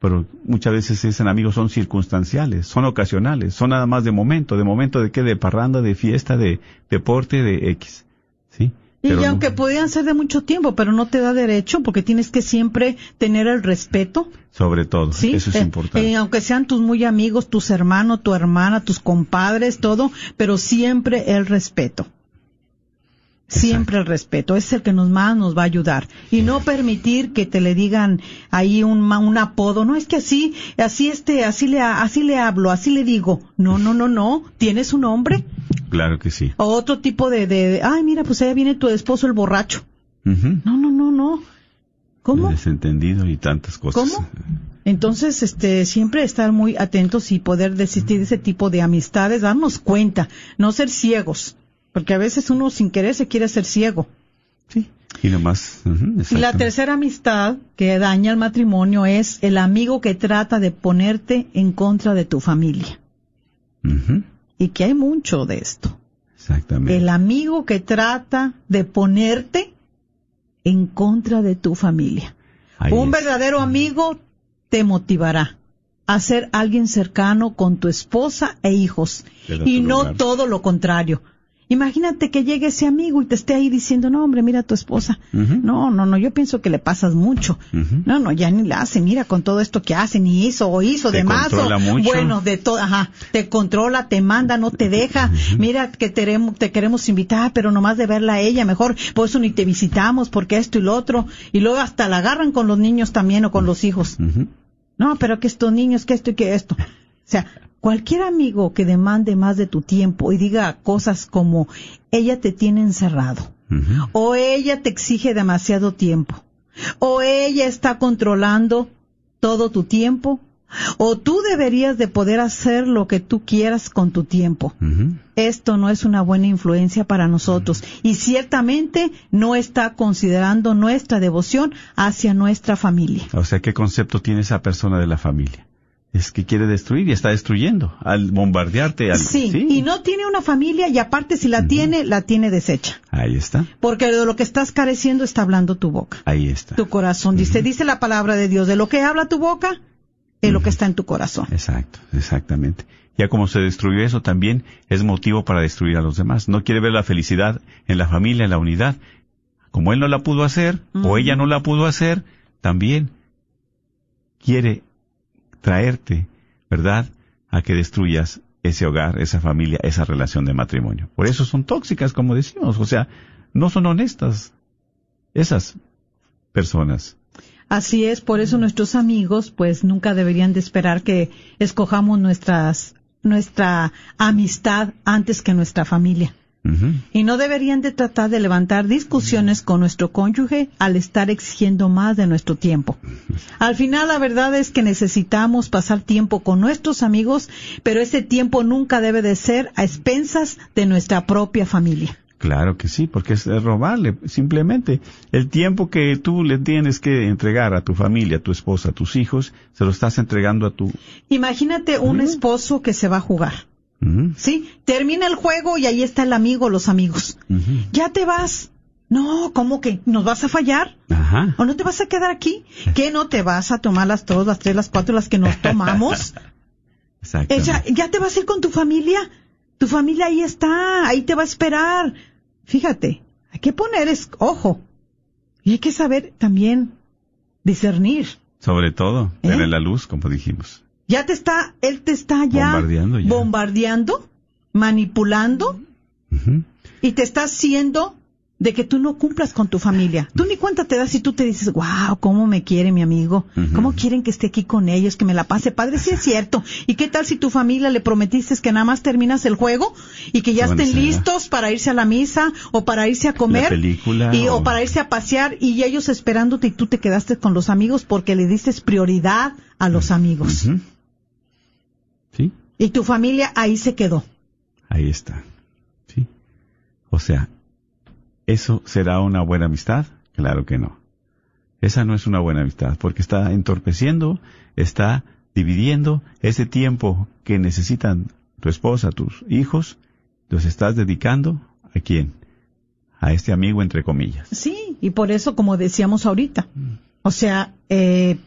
Pero muchas veces esos amigos son circunstanciales, son ocasionales, son nada más de momento, de momento de qué, de parranda, de fiesta, de deporte, de X. ¿Sí? Y no- aunque podían ser de mucho tiempo, pero no te da derecho porque tienes que siempre tener el respeto, sobre todo, ¿sí? eso es Eh, importante. eh, aunque sean tus muy amigos, tus hermanos, tu hermana, tus compadres, todo, pero siempre el respeto. Siempre el respeto, es el que nos más nos va a ayudar. Y no permitir que te le digan ahí un, un apodo, no es que así, así este, así le, así le hablo, así le digo. No, no, no, no, tienes un nombre. Claro que sí. O otro tipo de, de, de, ay mira, pues allá viene tu esposo el borracho. Ujú. No, no, no, no. ¿Cómo? El desentendido y tantas cosas. ¿Cómo? Entonces, este, siempre estar muy atentos y poder desistir de ese tipo de amistades, darnos cuenta, no ser ciegos, porque a veces uno sin querer se quiere ser ciego. Sí. Y nomás. Y la tercera amistad que daña el matrimonio es el amigo que trata de ponerte en contra de tu familia. Y que hay mucho de esto. Exactamente. El amigo que trata de ponerte en contra de tu familia. Ahí Un es. verdadero amigo te motivará a ser alguien cercano con tu esposa e hijos y no todo lo contrario. Imagínate que llegue ese amigo y te esté ahí diciendo, no hombre, mira a tu esposa. No, no, no, yo pienso que le pasas mucho. No, no, ya ni la hace, mira con todo esto que hace, ni hizo o hizo Te de más. o- mucho. Bueno, de todo, ajá, te controla, te manda, no te deja. Mira que te, queremos- te queremos invitar, pero nomás de verla a ella, mejor, por eso ni te visitamos, porque esto y lo otro. Y luego hasta la agarran con los niños también o con los hijos. No, pero que estos niños, que esto y que esto. O sea, cualquier amigo que demande más de tu tiempo y diga cosas como ella te tiene encerrado o ella te exige demasiado tiempo ¿O ella está controlando todo tu tiempo? ¿O tú deberías de poder hacer lo que tú quieras con tu tiempo? Esto no es una buena influencia para nosotros y ciertamente no está considerando nuestra devoción hacia nuestra familia. O sea, ¿qué concepto tiene esa persona de la familia? Es que quiere destruir y está destruyendo al bombardearte. Al... Sí, y no tiene una familia y aparte si la tiene, la tiene deshecha. Ahí está, Porque de lo que estás careciendo está hablando tu boca, ahí está. tu corazón. Dice, dice la palabra de Dios, de lo que habla tu boca es lo que está en tu corazón. Exacto, exactamente. Ya como se destruyó eso también es motivo para destruir a los demás. No quiere ver la felicidad en la familia, en la unidad. Como él no la pudo hacer, o ella no la pudo hacer, también quiere traerte, ¿verdad?, a que destruyas ese hogar, esa familia, esa relación de matrimonio. Por eso son tóxicas, como decimos. O sea, no son honestas esas personas. Así es, por eso nuestros amigos pues nunca deberían de esperar que escojamos nuestras nuestra amistad antes que nuestra familia. Y no deberían de tratar de levantar discusiones con nuestro cónyuge al estar exigiendo más de nuestro tiempo. Al final la verdad es que necesitamos pasar tiempo con nuestros amigos, pero ese tiempo nunca debe de ser a expensas de nuestra propia familia. Claro que sí, porque es robarle. Simplemente el tiempo que tú le tienes que entregar a tu familia, a tu esposa, a tus hijos, se lo estás entregando a tu... Imagínate un esposo que se va a jugar. ¿Sí? Termina el juego y ahí está el amigo, los amigos. Ya te vas. No, ¿cómo que? ¿Nos vas a fallar? Ajá. ¿O no te vas a quedar aquí? ¿Qué no te vas a tomar las dos, las tres, las cuatro, las que nos tomamos? Exacto. Ella, ¿Ya te vas a ir con tu familia? Tu familia ahí está, ahí te va a esperar. Fíjate, hay que poner es, ojo. Y hay que saber también discernir. Sobre todo, ¿Eh? ver la luz, como dijimos. Ya te está, él te está ya Bombardeando ya. bombardeando, manipulando y te está haciendo de que tú no cumplas con tu familia. Tú ni cuenta te das si tú te dices, wow, cómo me quiere mi amigo, cómo quieren que esté aquí con ellos, que me la pase padre, sí es cierto. ¿Y qué tal si tu familia le prometiste que nada más terminas el juego y que ya estén cenar. listos para irse a la misa o para irse a comer película, y, o... o- para irse a pasear y ellos esperándote y tú te quedaste con los amigos porque le diste prioridad a los amigos y tu familia ahí se quedó. ahí está. Sí. O sea, ¿eso será una buena amistad? Claro que no. Esa no es una buena amistad, porque está entorpeciendo, está dividiendo ese tiempo que necesitan tu esposa, tus hijos, los estás dedicando a quién? A este amigo entre comillas. Sí, y por eso, como decíamos ahorita, o sea, eh,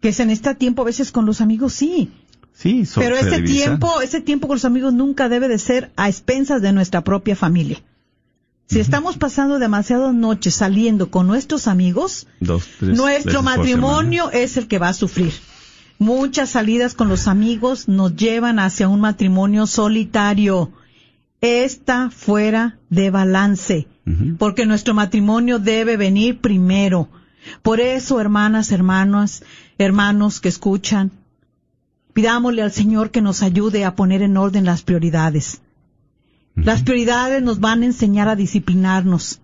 que se necesita tiempo a veces con los amigos, sí, Sí, pero ese tiempo, ese tiempo con los amigos nunca debe de ser a expensas de nuestra propia familia. Si estamos pasando demasiadas noches saliendo con nuestros amigos, Dos, tres nuestro matrimonio es el que va a sufrir. Muchas salidas con los amigos nos llevan hacia un matrimonio solitario. Está fuera de balance, porque nuestro matrimonio debe venir primero. Por eso, hermanas, hermanos, hermanos que escuchan, pidámosle al Señor que nos ayude a poner en orden las prioridades. Las prioridades nos van a enseñar a disciplinarnos.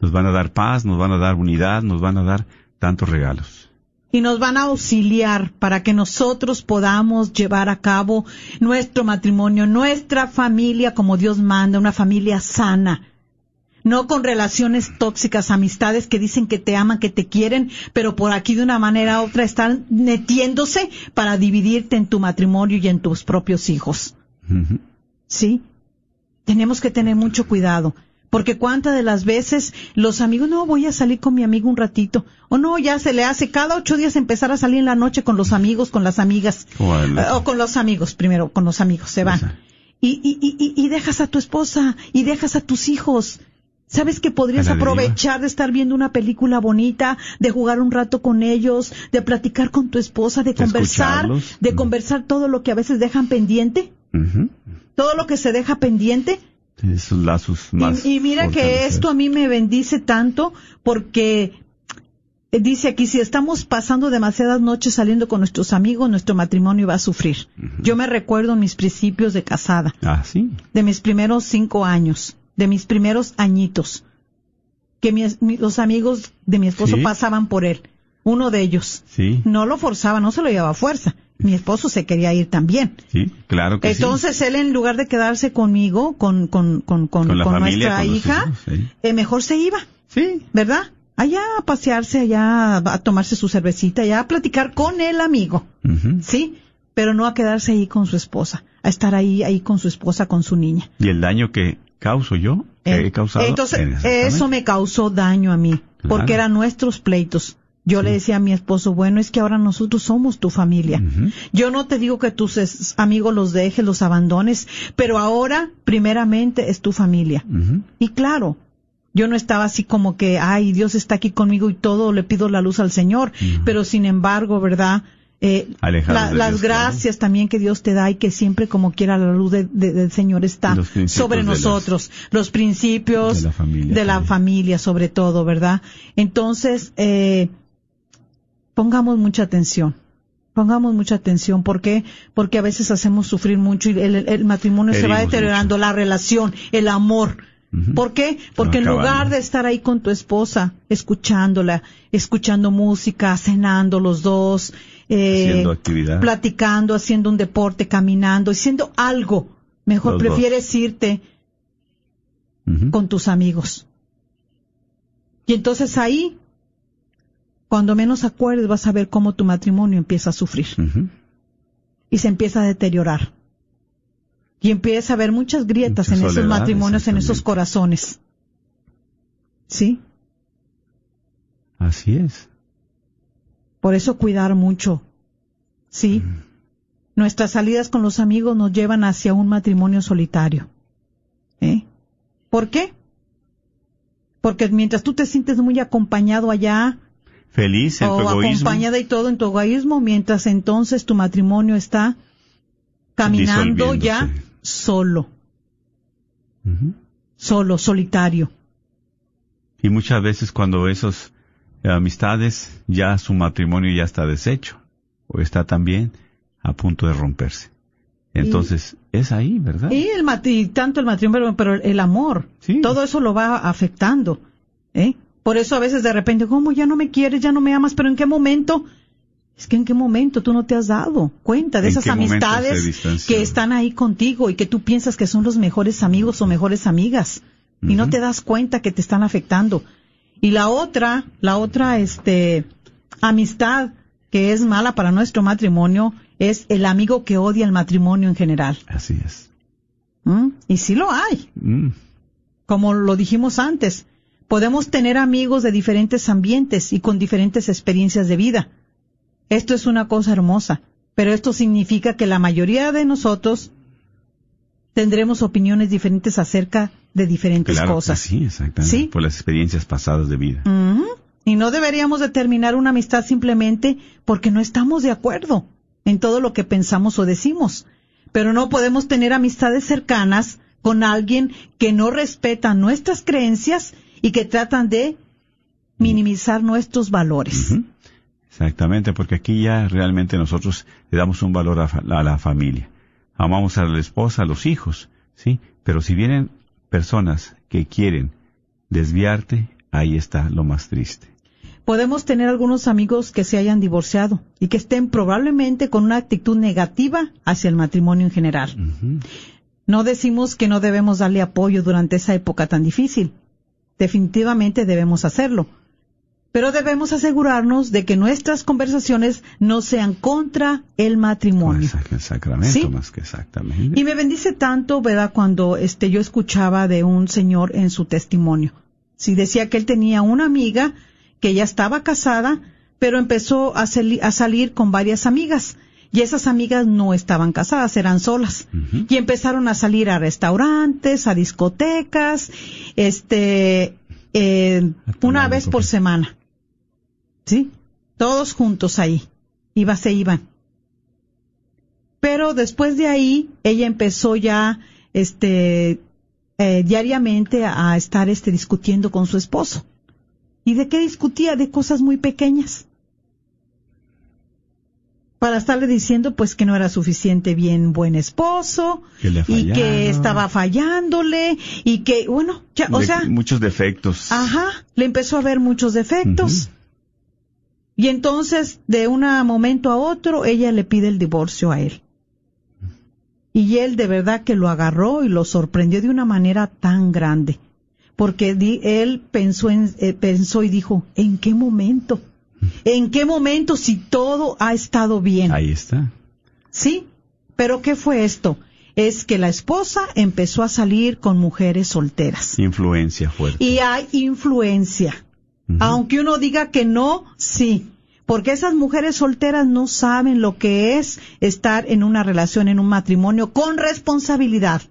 Nos van a dar paz, nos van a dar unidad, nos van a dar tantos regalos. y nos van a auxiliar para que nosotros podamos llevar a cabo nuestro matrimonio, nuestra familia como Dios manda, una familia sana. No con relaciones tóxicas, amistades que dicen que te aman, que te quieren, pero por aquí de una manera u otra están metiéndose para dividirte en tu matrimonio y en tus propios hijos. ¿Sí? Tenemos que tener mucho cuidado. Porque cuántas de las veces los amigos, no, voy a salir con mi amigo un ratito. O no, ya se le hace cada ocho días empezar a salir en la noche con los amigos, con las amigas. O con los amigos, primero, con los amigos, se van. Y, y, y- y dejas a tu esposa, y dejas a tus hijos. ¿Sabes que podrías aprovechar de estar viendo una película bonita, de jugar un rato con ellos, de platicar con tu esposa, de De conversar, escucharlos. de conversar todo lo que a veces dejan pendiente? Todo lo que se deja pendiente, Esos lazos más. y, y mira que esto a mí me bendice tanto porque eh, dice aquí, si estamos pasando demasiadas noches saliendo con nuestros amigos, nuestro matrimonio va a sufrir. Yo me recuerdo mis principios de casada, Ah, sí. de mis primeros cinco años, de mis primeros añitos, que mi los amigos de mi esposo Sí. pasaban por él. Uno de ellos. Sí, No lo forzaba, no se lo llevaba a fuerza. Mi esposo se quería ir también. sí, claro que sí. Entonces él en lugar de quedarse conmigo, con, con, con, con, familia, nuestra hija, hijos, eh, mejor se iba, Sí, ¿verdad? Allá a pasearse, allá a tomarse su cervecita, allá a platicar con el amigo. ¿sí? Pero no a quedarse ahí con su esposa, a estar ahí, ahí con su esposa, con su niña. Y el daño que causo yo, que Eh, he causado. Entonces, eso me causó daño a mí, porque eran nuestros pleitos. Yo le decía a mi esposo, bueno, es que ahora nosotros somos tu familia. Yo no te digo que tus amigos los dejes, los abandones, pero ahora, primeramente, es tu familia. Y claro, yo no estaba así como que, ay, Dios está aquí conmigo y todo, le pido la luz al Señor. Pero sin embargo, ¿verdad? Eh, la- las Dios, gracias también que Dios te da y que siempre como quiera la luz de- de- del Señor está sobre las- nosotros. los principios de la familia de la también. familia sobre todo, ¿verdad? Entonces, eh, pongamos mucha atención. Pongamos mucha atención. ¿Por qué? Porque a veces hacemos sufrir mucho y el, matrimonio se va deteriorando, la relación, el amor. ¿Por qué? Porque en lugar de estar ahí con tu esposa, escuchándola, escuchando música, cenando los dos, eh, Haciendo actividad. platicando, haciendo un deporte, caminando, haciendo algo, mejor Los dos. prefieres irte con tus amigos. Y entonces ahí, cuando menos acuerdes, vas a ver cómo tu matrimonio empieza a sufrir y se empieza a deteriorar. Y empieza a haber muchas grietas en esos matrimonios, en esos corazones. ¿Sí? Así es. Por eso cuidar mucho. ¿Sí? Nuestras salidas con los amigos nos llevan hacia un matrimonio solitario. ¿Eh? ¿Por qué? Porque mientras tú te sientes muy acompañado allá, Feliz en tu o egoísmo. acompañada y todo en tu egoísmo, mientras entonces tu matrimonio está caminando ya solo, solo, solitario. Y muchas veces cuando esos amistades, ya su matrimonio ya está deshecho, o está también a punto de romperse. Entonces, es ahí, ¿verdad? Y, el y tanto el matrimonio, pero el amor, Sí. todo eso lo va afectando. ¿eh? Por eso a veces de repente, ¿cómo ya no me quieres, ya no me amas? Pero ¿en qué momento? Es que en qué momento tú no te has dado cuenta de ¿En esas amistades que están ahí contigo y que tú piensas que son los mejores amigos o mejores amigas y no te das cuenta que te están afectando. Y la otra, la otra, este, amistad que es mala para nuestro matrimonio es el amigo que odia el matrimonio en general. Así es. ¿Mm? Y sí lo hay, Mm. como lo dijimos antes. Podemos tener amigos de diferentes ambientes y con diferentes experiencias de vida. Esto es una cosa hermosa, pero esto significa que la mayoría de nosotros tendremos opiniones diferentes acerca de diferentes Claro que cosas. sí, exactamente. ¿Sí? Por las experiencias pasadas de vida. Y no deberíamos determinar una amistad simplemente porque no estamos de acuerdo en todo lo que pensamos o decimos. Pero no podemos tener amistades cercanas con alguien que no respeta nuestras creencias y que tratan de minimizar nuestros valores. Exactamente, porque aquí ya realmente nosotros le damos un valor a la familia. Amamos a la esposa, a los hijos, ¿sí? Pero si vienen personas que quieren desviarte, ahí está lo más triste. Podemos tener algunos amigos que se hayan divorciado y que estén probablemente con una actitud negativa hacia el matrimonio en general. No decimos que no debemos darle apoyo durante esa época tan difícil. Definitivamente debemos hacerlo. Pero debemos asegurarnos de que nuestras conversaciones no sean contra el matrimonio. El sacramento Sí. más que exactamente. Y me bendice tanto, ¿verdad? Cuando este yo escuchaba de un señor en su testimonio. Sí, decía que él tenía una amiga que ya estaba casada, pero empezó a, sali- a salir con varias amigas. Y esas amigas no estaban casadas, eran solas. Y empezaron a salir a restaurantes, a discotecas, este, eh, una un vez por semana. ¿Sí? Todos juntos ahí. Iba, se iban. Pero después de ahí, ella empezó ya, este, eh, diariamente a estar, este, discutiendo con su esposo. ¿Y de qué discutía? De cosas muy pequeñas. para estarle diciendo pues que no era suficiente bien buen esposo Que le ha y que estaba fallándole y que bueno, ya, o sea, muchos defectos. Ajá, le empezó a ver muchos defectos. Y entonces, de un momento a otro, ella le pide el divorcio a él. Y él de verdad que lo agarró y lo sorprendió de una manera tan grande. Porque di- él pensó, en, eh, pensó y dijo, ¿en qué momento? ¿En qué momento si todo ha estado bien? Ahí está. Sí, pero ¿qué fue esto? Es que la esposa empezó a salir con mujeres solteras. Influencia fuerte. Y hay influencia. Aunque uno diga que no, sí. Porque esas mujeres solteras no saben lo que es estar en una relación, en un matrimonio con responsabilidad.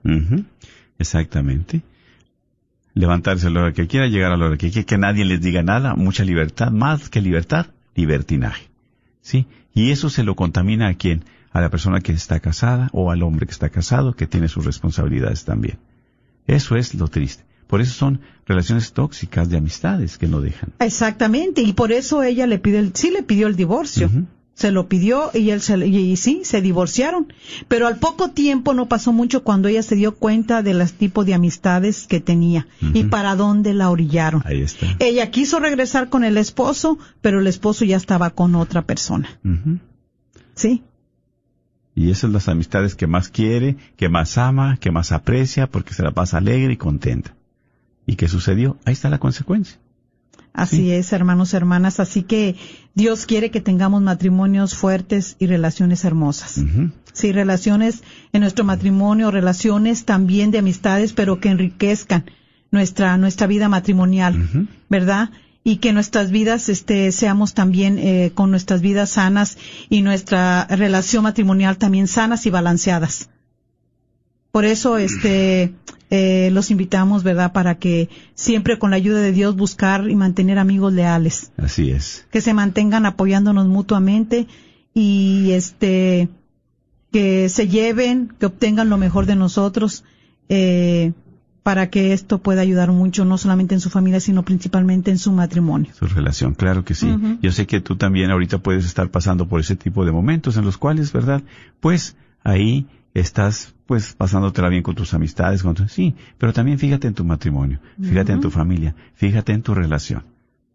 Exactamente. Levantarse a la hora que quiera, llegar a la hora que quiera, que nadie les diga nada, mucha libertad, más que libertad, libertinaje. ¿Sí? Y eso se lo contamina a quién? A la persona que está casada o al hombre que está casado, que tiene sus responsabilidades también. Eso es lo triste. Por eso son relaciones tóxicas de amistades que no dejan. Exactamente. Y por eso ella le pide, el, sí le pidió el divorcio. Se lo pidió y él se, y, y sí, se divorciaron. Pero al poco tiempo, no pasó mucho cuando ella se dio cuenta de los tipos de amistades que tenía y para dónde la orillaron. Ahí está. Ella quiso regresar con el esposo, pero el esposo ya estaba con otra persona. ¿Sí? Y esas son las amistades que más quiere, que más ama, que más aprecia, porque se la pasa alegre y contenta. ¿Y qué sucedió? Ahí está la consecuencia. Así Sí. es, hermanos, hermanas. Así que Dios quiere que tengamos matrimonios fuertes y relaciones hermosas. Sí, relaciones en nuestro matrimonio, relaciones también de amistades, pero que enriquezcan nuestra, nuestra vida matrimonial. ¿verdad? Y que nuestras vidas, este, seamos también, eh, con nuestras vidas sanas y nuestra relación matrimonial también sanas y balanceadas. Por eso, este, eh, los invitamos, ¿verdad? Para que siempre con la ayuda de Dios buscar y mantener amigos leales Así es. que se mantengan apoyándonos mutuamente y este que se lleven, que obtengan lo mejor de nosotros eh, para que esto pueda ayudar mucho no solamente en su familia sino principalmente en su matrimonio. Su relación, claro que sí. Yo sé que tú también ahorita puedes estar pasando por ese tipo de momentos en los cuales, ¿verdad? Pues ahí estás pues pasándotela bien con tus amistades, con tu- sí, pero también fíjate en tu matrimonio, fíjate en tu familia, fíjate en tu relación,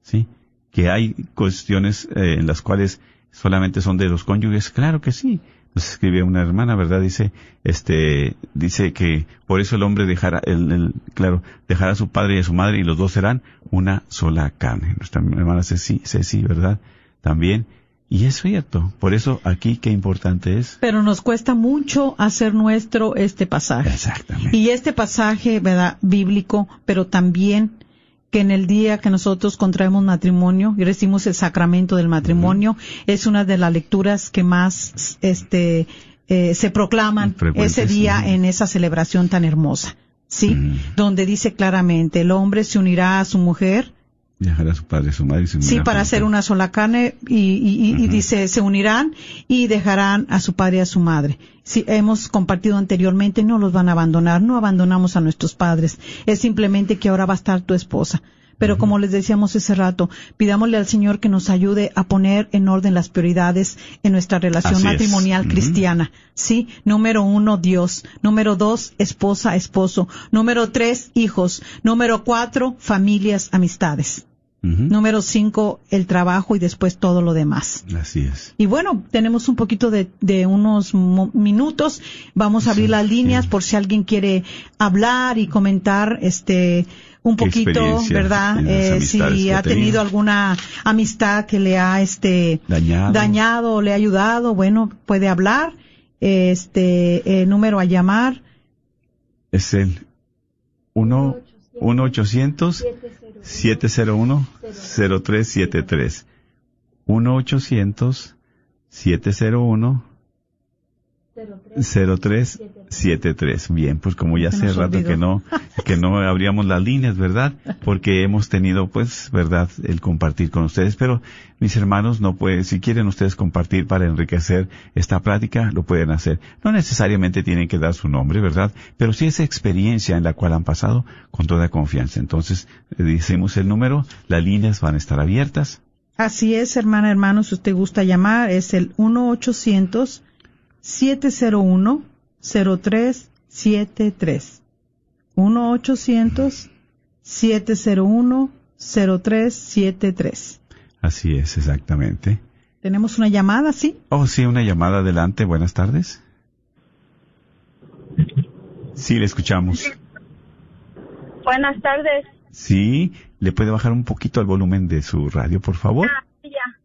¿sí? Que hay cuestiones eh, en las cuales solamente son de los cónyuges, claro que sí. Nos escribe una hermana, ¿verdad? Dice, este, dice que por eso el hombre dejará, el, el- claro, dejará a su padre y a su madre y los dos serán una sola carne. Nuestra hermana Ceci, Ceci, ¿verdad? También. Y es cierto. Por eso aquí qué importante es. Pero nos cuesta mucho hacer nuestro este pasaje. Exactamente. Y este pasaje, ¿verdad? Bíblico, pero también que en el día que nosotros contraemos matrimonio y recibimos el sacramento del matrimonio, es una de las lecturas que más, este, eh, se proclaman ese día en esa celebración tan hermosa. ¿Sí? Donde dice claramente, el hombre se unirá a su mujer, Dejará a su padre su madre y Sí, para hacer una sola carne y, y- y- dice, se unirán y dejarán a su padre y a su madre. Si hemos compartido anteriormente, no los van a abandonar, no abandonamos a nuestros padres. Es simplemente que ahora va a estar tu esposa. Pero como les decíamos ese rato, pidámosle al Señor que nos ayude a poner en orden las prioridades en nuestra relación Así matrimonial cristiana. Sí, número uno, Dios. Número dos, esposa, esposo. Número tres, hijos. Número cuatro, familias, amistades. Número cinco, el trabajo y después todo lo demás. Así es. Y bueno, tenemos un poquito de, de unos minutos. Vamos a abrir Sí, las líneas sí. por si alguien quiere hablar y comentar, este, un ¿Qué poquito, ¿verdad? Eh, si ha tenido alguna amistad que le ha, este, Dañado. dañado o le ha ayudado, bueno, puede hablar. Este, número a llamar, Es el 1 800 701 0373 1 800 701 0373 Bien, pues como ya hace rato olvidó. que no que no abríamos las líneas, ¿verdad? Porque hemos tenido pues, ¿verdad?, el compartir con ustedes, pero mis hermanos no pueden si quieren ustedes compartir para enriquecer esta plática, lo pueden hacer. No necesariamente tienen que dar su nombre, ¿verdad? Pero sí esa experiencia en la cual han pasado con toda confianza. Entonces, decimos el número, las líneas van a estar abiertas Así es, hermana, hermano, si usted gusta llamar, es el 1-800-701-0373. 1-800-701-0373. Así es, exactamente. Tenemos una llamada, ¿sí? Oh, sí, una llamada adelante. Buenas tardes. Sí, le escuchamos. Buenas tardes. Sí, ¿le puede bajar un poquito el volumen de su radio, por favor? Ah, sí, ya.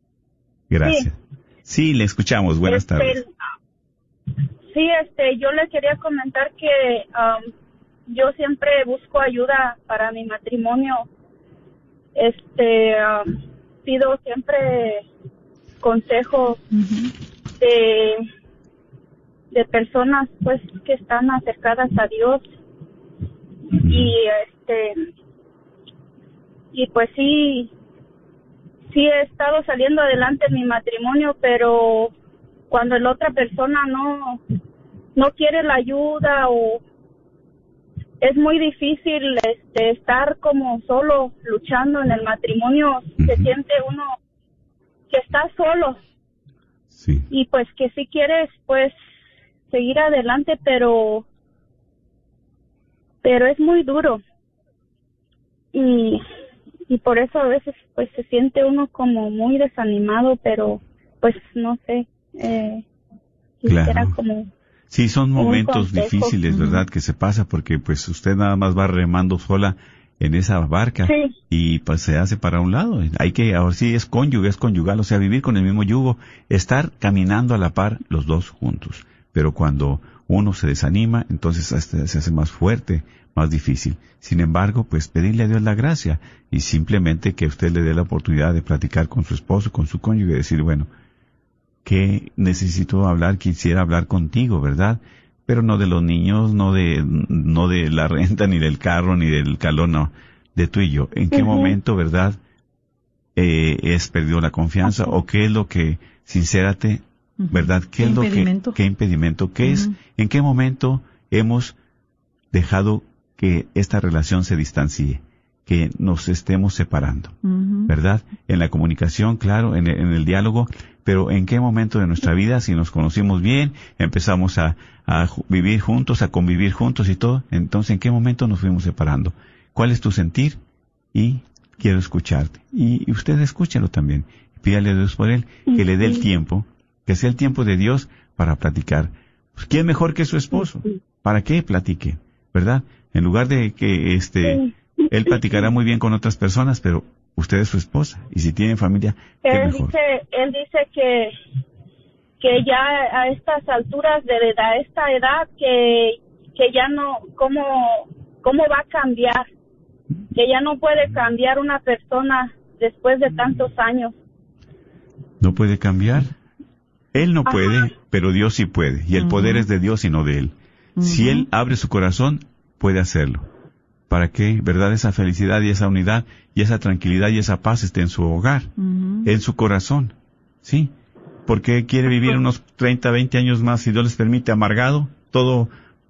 Gracias. Sí, le escuchamos. Buenas Este, tardes. Sí, este, yo le quería comentar que um, yo siempre busco ayuda para mi matrimonio. Este, um, pido siempre consejo de, de personas, pues, que están acercadas a Dios. Y, este, y pues sí, sí he estado saliendo adelante en mi matrimonio, pero cuando la otra persona no no quiere la ayuda o es muy difícil este estar como solo luchando en el matrimonio se siente uno que está solo. Sí. y pues que si quieres pues seguir adelante pero pero es muy duro. Y y por eso a veces pues se siente uno como muy desanimado pero pues no sé eh, quisiera Claro. como Sí, son momentos difíciles, ¿verdad? Que se pasa porque pues usted nada más va remando sola en esa barca Sí. y pues se hace para un lado. Hay que, ahora sí es cónyuge, es conyugal, o sea, vivir con el mismo yugo, estar caminando a la par los dos juntos. Pero cuando uno se desanima, entonces hasta se hace más fuerte, más difícil. Sin embargo, pues pedirle a Dios la gracia y simplemente que usted le dé la oportunidad de platicar con su esposo, con su cónyuge, y decir, bueno, que necesito hablar, quisiera hablar contigo, ¿verdad? Pero no de los niños, no de, no de la renta, ni del carro, ni del calor, no. De tú y yo. ¿En qué momento, verdad, eh, es perdió la confianza? ¿O qué es lo que, sincérate, verdad? ¿Qué, ¿Qué es lo impedimento? que, qué impedimento? ¿Qué es? ¿En qué momento hemos dejado que esta relación se distancie? Que nos estemos separando. ¿verdad? En la comunicación, claro, en el, en el diálogo, pero en qué momento de nuestra vida, si nos conocimos bien, empezamos a, a vivir juntos, a convivir juntos y todo, entonces en qué momento nos fuimos separando. ¿Cuál es tu sentir? Y quiero escucharte. Y, y usted escúchalo también. Pídale a Dios por él, que le dé el tiempo, que sea el tiempo de Dios para platicar. Pues, ¿Quién mejor que su esposo? ¿Para qué platique? ¿Verdad? En lugar de que este, él platicará muy bien con otras personas, pero usted es su esposa. Y si tienen familia, qué él mejor. dice él dice que que ya a estas alturas de edad, a esta edad que que ya no cómo cómo va a cambiar que ya no puede cambiar una persona después de tantos años No puede cambiar. Él no Ajá. puede, pero Dios sí puede. Y el poder es de Dios y no de él. Si él abre su corazón, puede hacerlo. Para que, verdad, esa felicidad y esa unidad y esa tranquilidad y esa paz esté en su hogar, en su corazón. ¿Sí? Porque quiere vivir unos 30, 20 años más, si Dios les permite, amargado, todo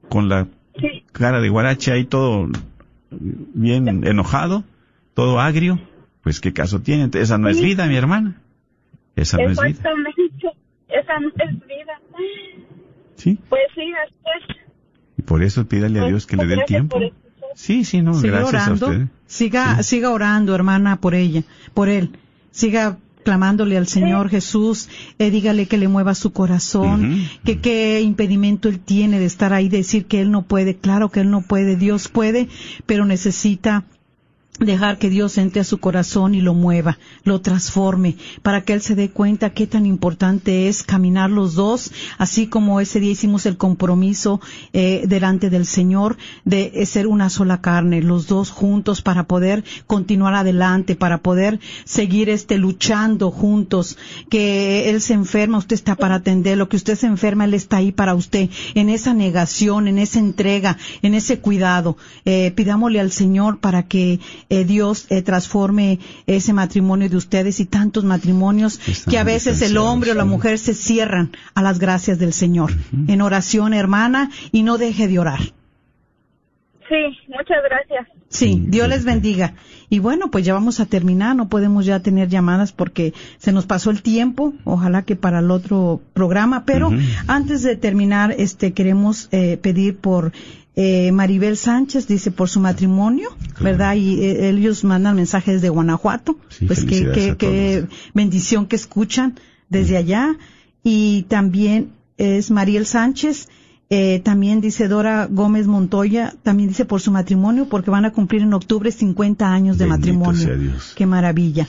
con la cara de guaracha y todo bien enojado, todo agrio, pues qué caso tiene. Esa no es vida, mi hermana. Esa no es vida. exactamente esa no es vida Sí. pues sí después Y por eso pídale a Dios que le dé el tiempo. Sí, sí, no, Siga gracias orando. a usted. Siga, Sí. siga orando, hermana, por ella, por él. Siga clamándole al Señor Jesús, eh, dígale que le mueva su corazón, que qué impedimento él tiene de estar ahí, decir que él no puede, claro que él no puede, Dios puede, pero necesita dejar que Dios entre a su corazón y lo mueva, lo transforme, para que él se dé cuenta qué tan importante es caminar los dos, así como ese día hicimos el compromiso eh, delante del Señor de eh, ser una sola carne, los dos juntos para poder continuar adelante, para poder seguir este luchando juntos, que él se enferma, usted está para atenderlo, que usted se enferma, él está ahí para usted, en esa negación, en esa entrega, en ese cuidado. Eh, pidámosle al Señor para que eh, Dios eh, transforme ese matrimonio de ustedes y tantos matrimonios Están que a veces el hombre o la mujer se cierran a las gracias del Señor. En oración, hermana, y no deje de orar. sí muchas gracias. Sí, Dios les bendiga. Y bueno, pues ya vamos a terminar, no podemos ya tener llamadas porque se nos pasó el tiempo, ojalá que para el otro programa, pero antes de terminar, este queremos eh, pedir por eh, Maribel Sánchez, dice por su matrimonio, Claro. ¿verdad? Y eh, ellos mandan mensajes de Guanajuato, Sí, pues qué, qué, qué bendición que escuchan desde allá. Y también es Mariel Sánchez, eh, también dice Dora Gómez Montoya, también dice por su matrimonio, porque van a cumplir en octubre 50 años de Bendito matrimonio. Dios. Qué maravilla.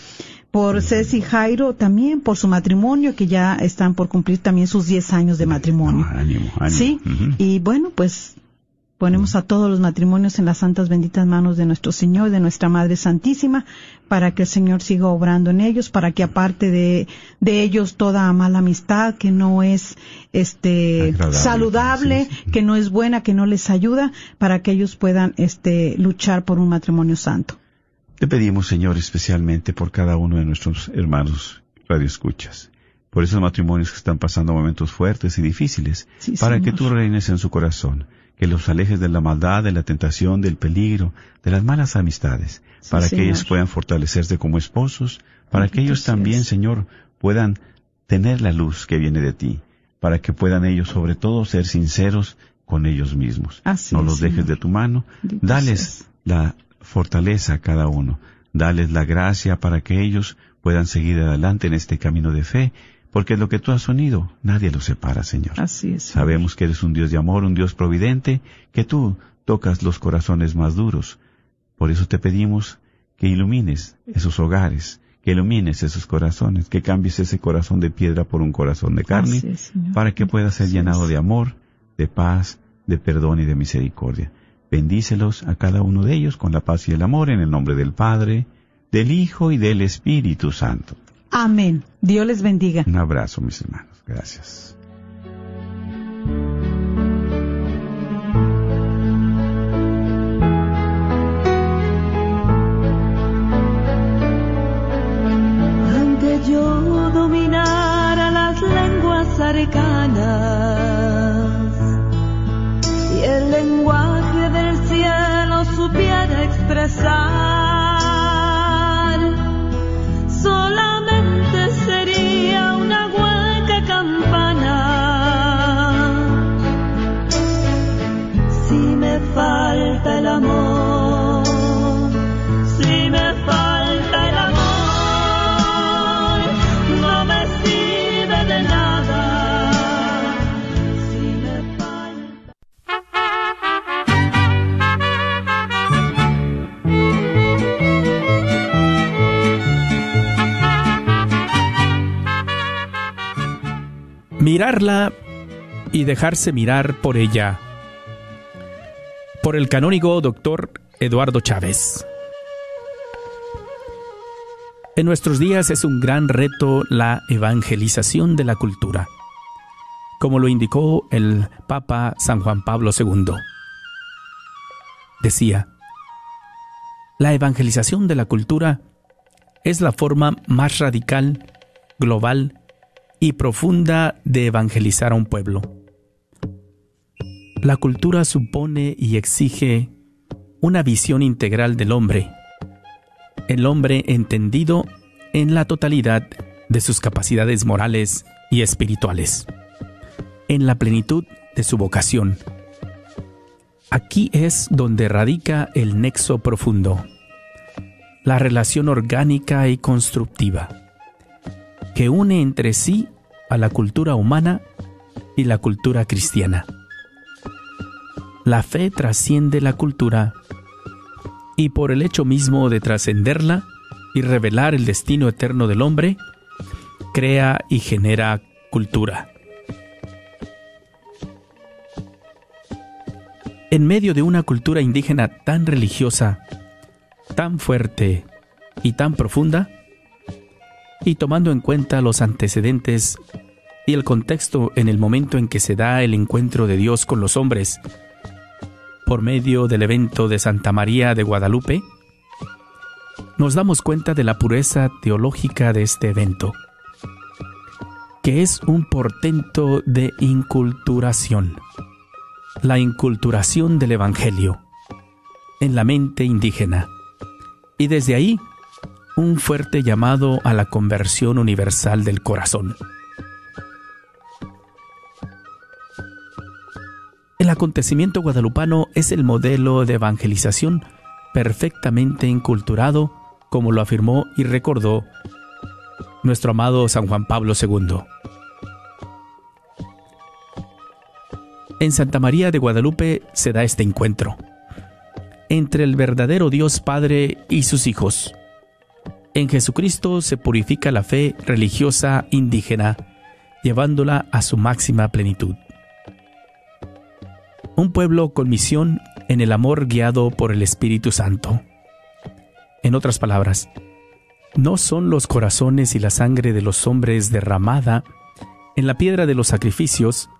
Por Ceci Jairo también, por su matrimonio, que ya están por cumplir también sus 10 años de matrimonio. No, ánimo, ánimo. Sí, y bueno, pues ponemos a todos los matrimonios en las santas benditas manos de nuestro Señor, de nuestra Madre Santísima, para que el Señor siga obrando en ellos, para que aparte de, de ellos toda mala amistad que no es este Agradable, saludable, sí, sí. que no es buena, que no les ayuda, para que ellos puedan este luchar por un matrimonio santo. Te pedimos, Señor, especialmente por cada uno de nuestros hermanos radioescuchas, por esos matrimonios que están pasando momentos fuertes y difíciles, Sí, para Señor. que tú reines en su corazón, que los alejes de la maldad, de la tentación, del peligro, de las malas amistades, Sí, para que ellos puedan fortalecerse como esposos, para que ellos también. Señor, puedan tener la luz que viene de ti, para que puedan ellos, sobre todo, ser sinceros con ellos mismos. Así no es, los dejes de tu mano, Bendito dales la fortaleza a cada uno. Dales la gracia para que ellos puedan seguir adelante en este camino de fe, porque lo que tú has unido, nadie lo separa, Señor. Así es. Señor. Sabemos que eres un Dios de amor, un Dios providente, que tú tocas los corazones más duros. Por eso te pedimos que ilumines esos hogares, que ilumines esos corazones, que cambies ese corazón de piedra por un corazón de carne, es, para que pueda ser llenado de amor, de paz, de perdón y de misericordia. Bendícelos a cada uno de ellos con la paz y el amor en el nombre del Padre, del Hijo y del Espíritu Santo. Amén. Dios les bendiga. Un abrazo, mis hermanos. Gracias. Mirarla y dejarse mirar por ella. Por el canónigo doctor Eduardo Chávez. En nuestros días es un gran reto la evangelización de la cultura, como lo indicó el Papa San Juan Pablo II. Decía, la evangelización de la cultura es la forma más radical, global y profunda de evangelizar a un pueblo. La cultura supone y exige una visión integral del hombre, el hombre entendido en la totalidad de sus capacidades morales y espirituales, en la plenitud de su vocación. Aquí es donde radica el nexo profundo, la relación orgánica y constructiva, que une entre sí a la cultura humana y la cultura cristiana. La fe trasciende la cultura y por el hecho mismo de trascenderla y revelar el destino eterno del hombre, crea y genera cultura. En medio de una cultura indígena tan religiosa, tan fuerte y tan profunda, y tomando en cuenta los antecedentes y el contexto en el momento en que se da el encuentro de Dios con los hombres, por medio del evento de Santa María de Guadalupe, nos damos cuenta de la pureza teológica de este evento, que es un portento de inculturación, la inculturación del Evangelio, en la mente indígena. Y desde ahí, un fuerte llamado a la conversión universal del corazón. El acontecimiento guadalupano es el modelo de evangelización perfectamente enculturado, como lo afirmó y recordó nuestro amado San Juan Pablo II. En Santa María de Guadalupe se da este encuentro entre el verdadero Dios Padre y sus hijos. En Jesucristo se purifica la fe religiosa indígena, llevándola a su máxima plenitud. Un pueblo con misión en el amor guiado por el Espíritu Santo. En otras palabras, no son los corazones y la sangre de los hombres derramada en la piedra de los sacrificios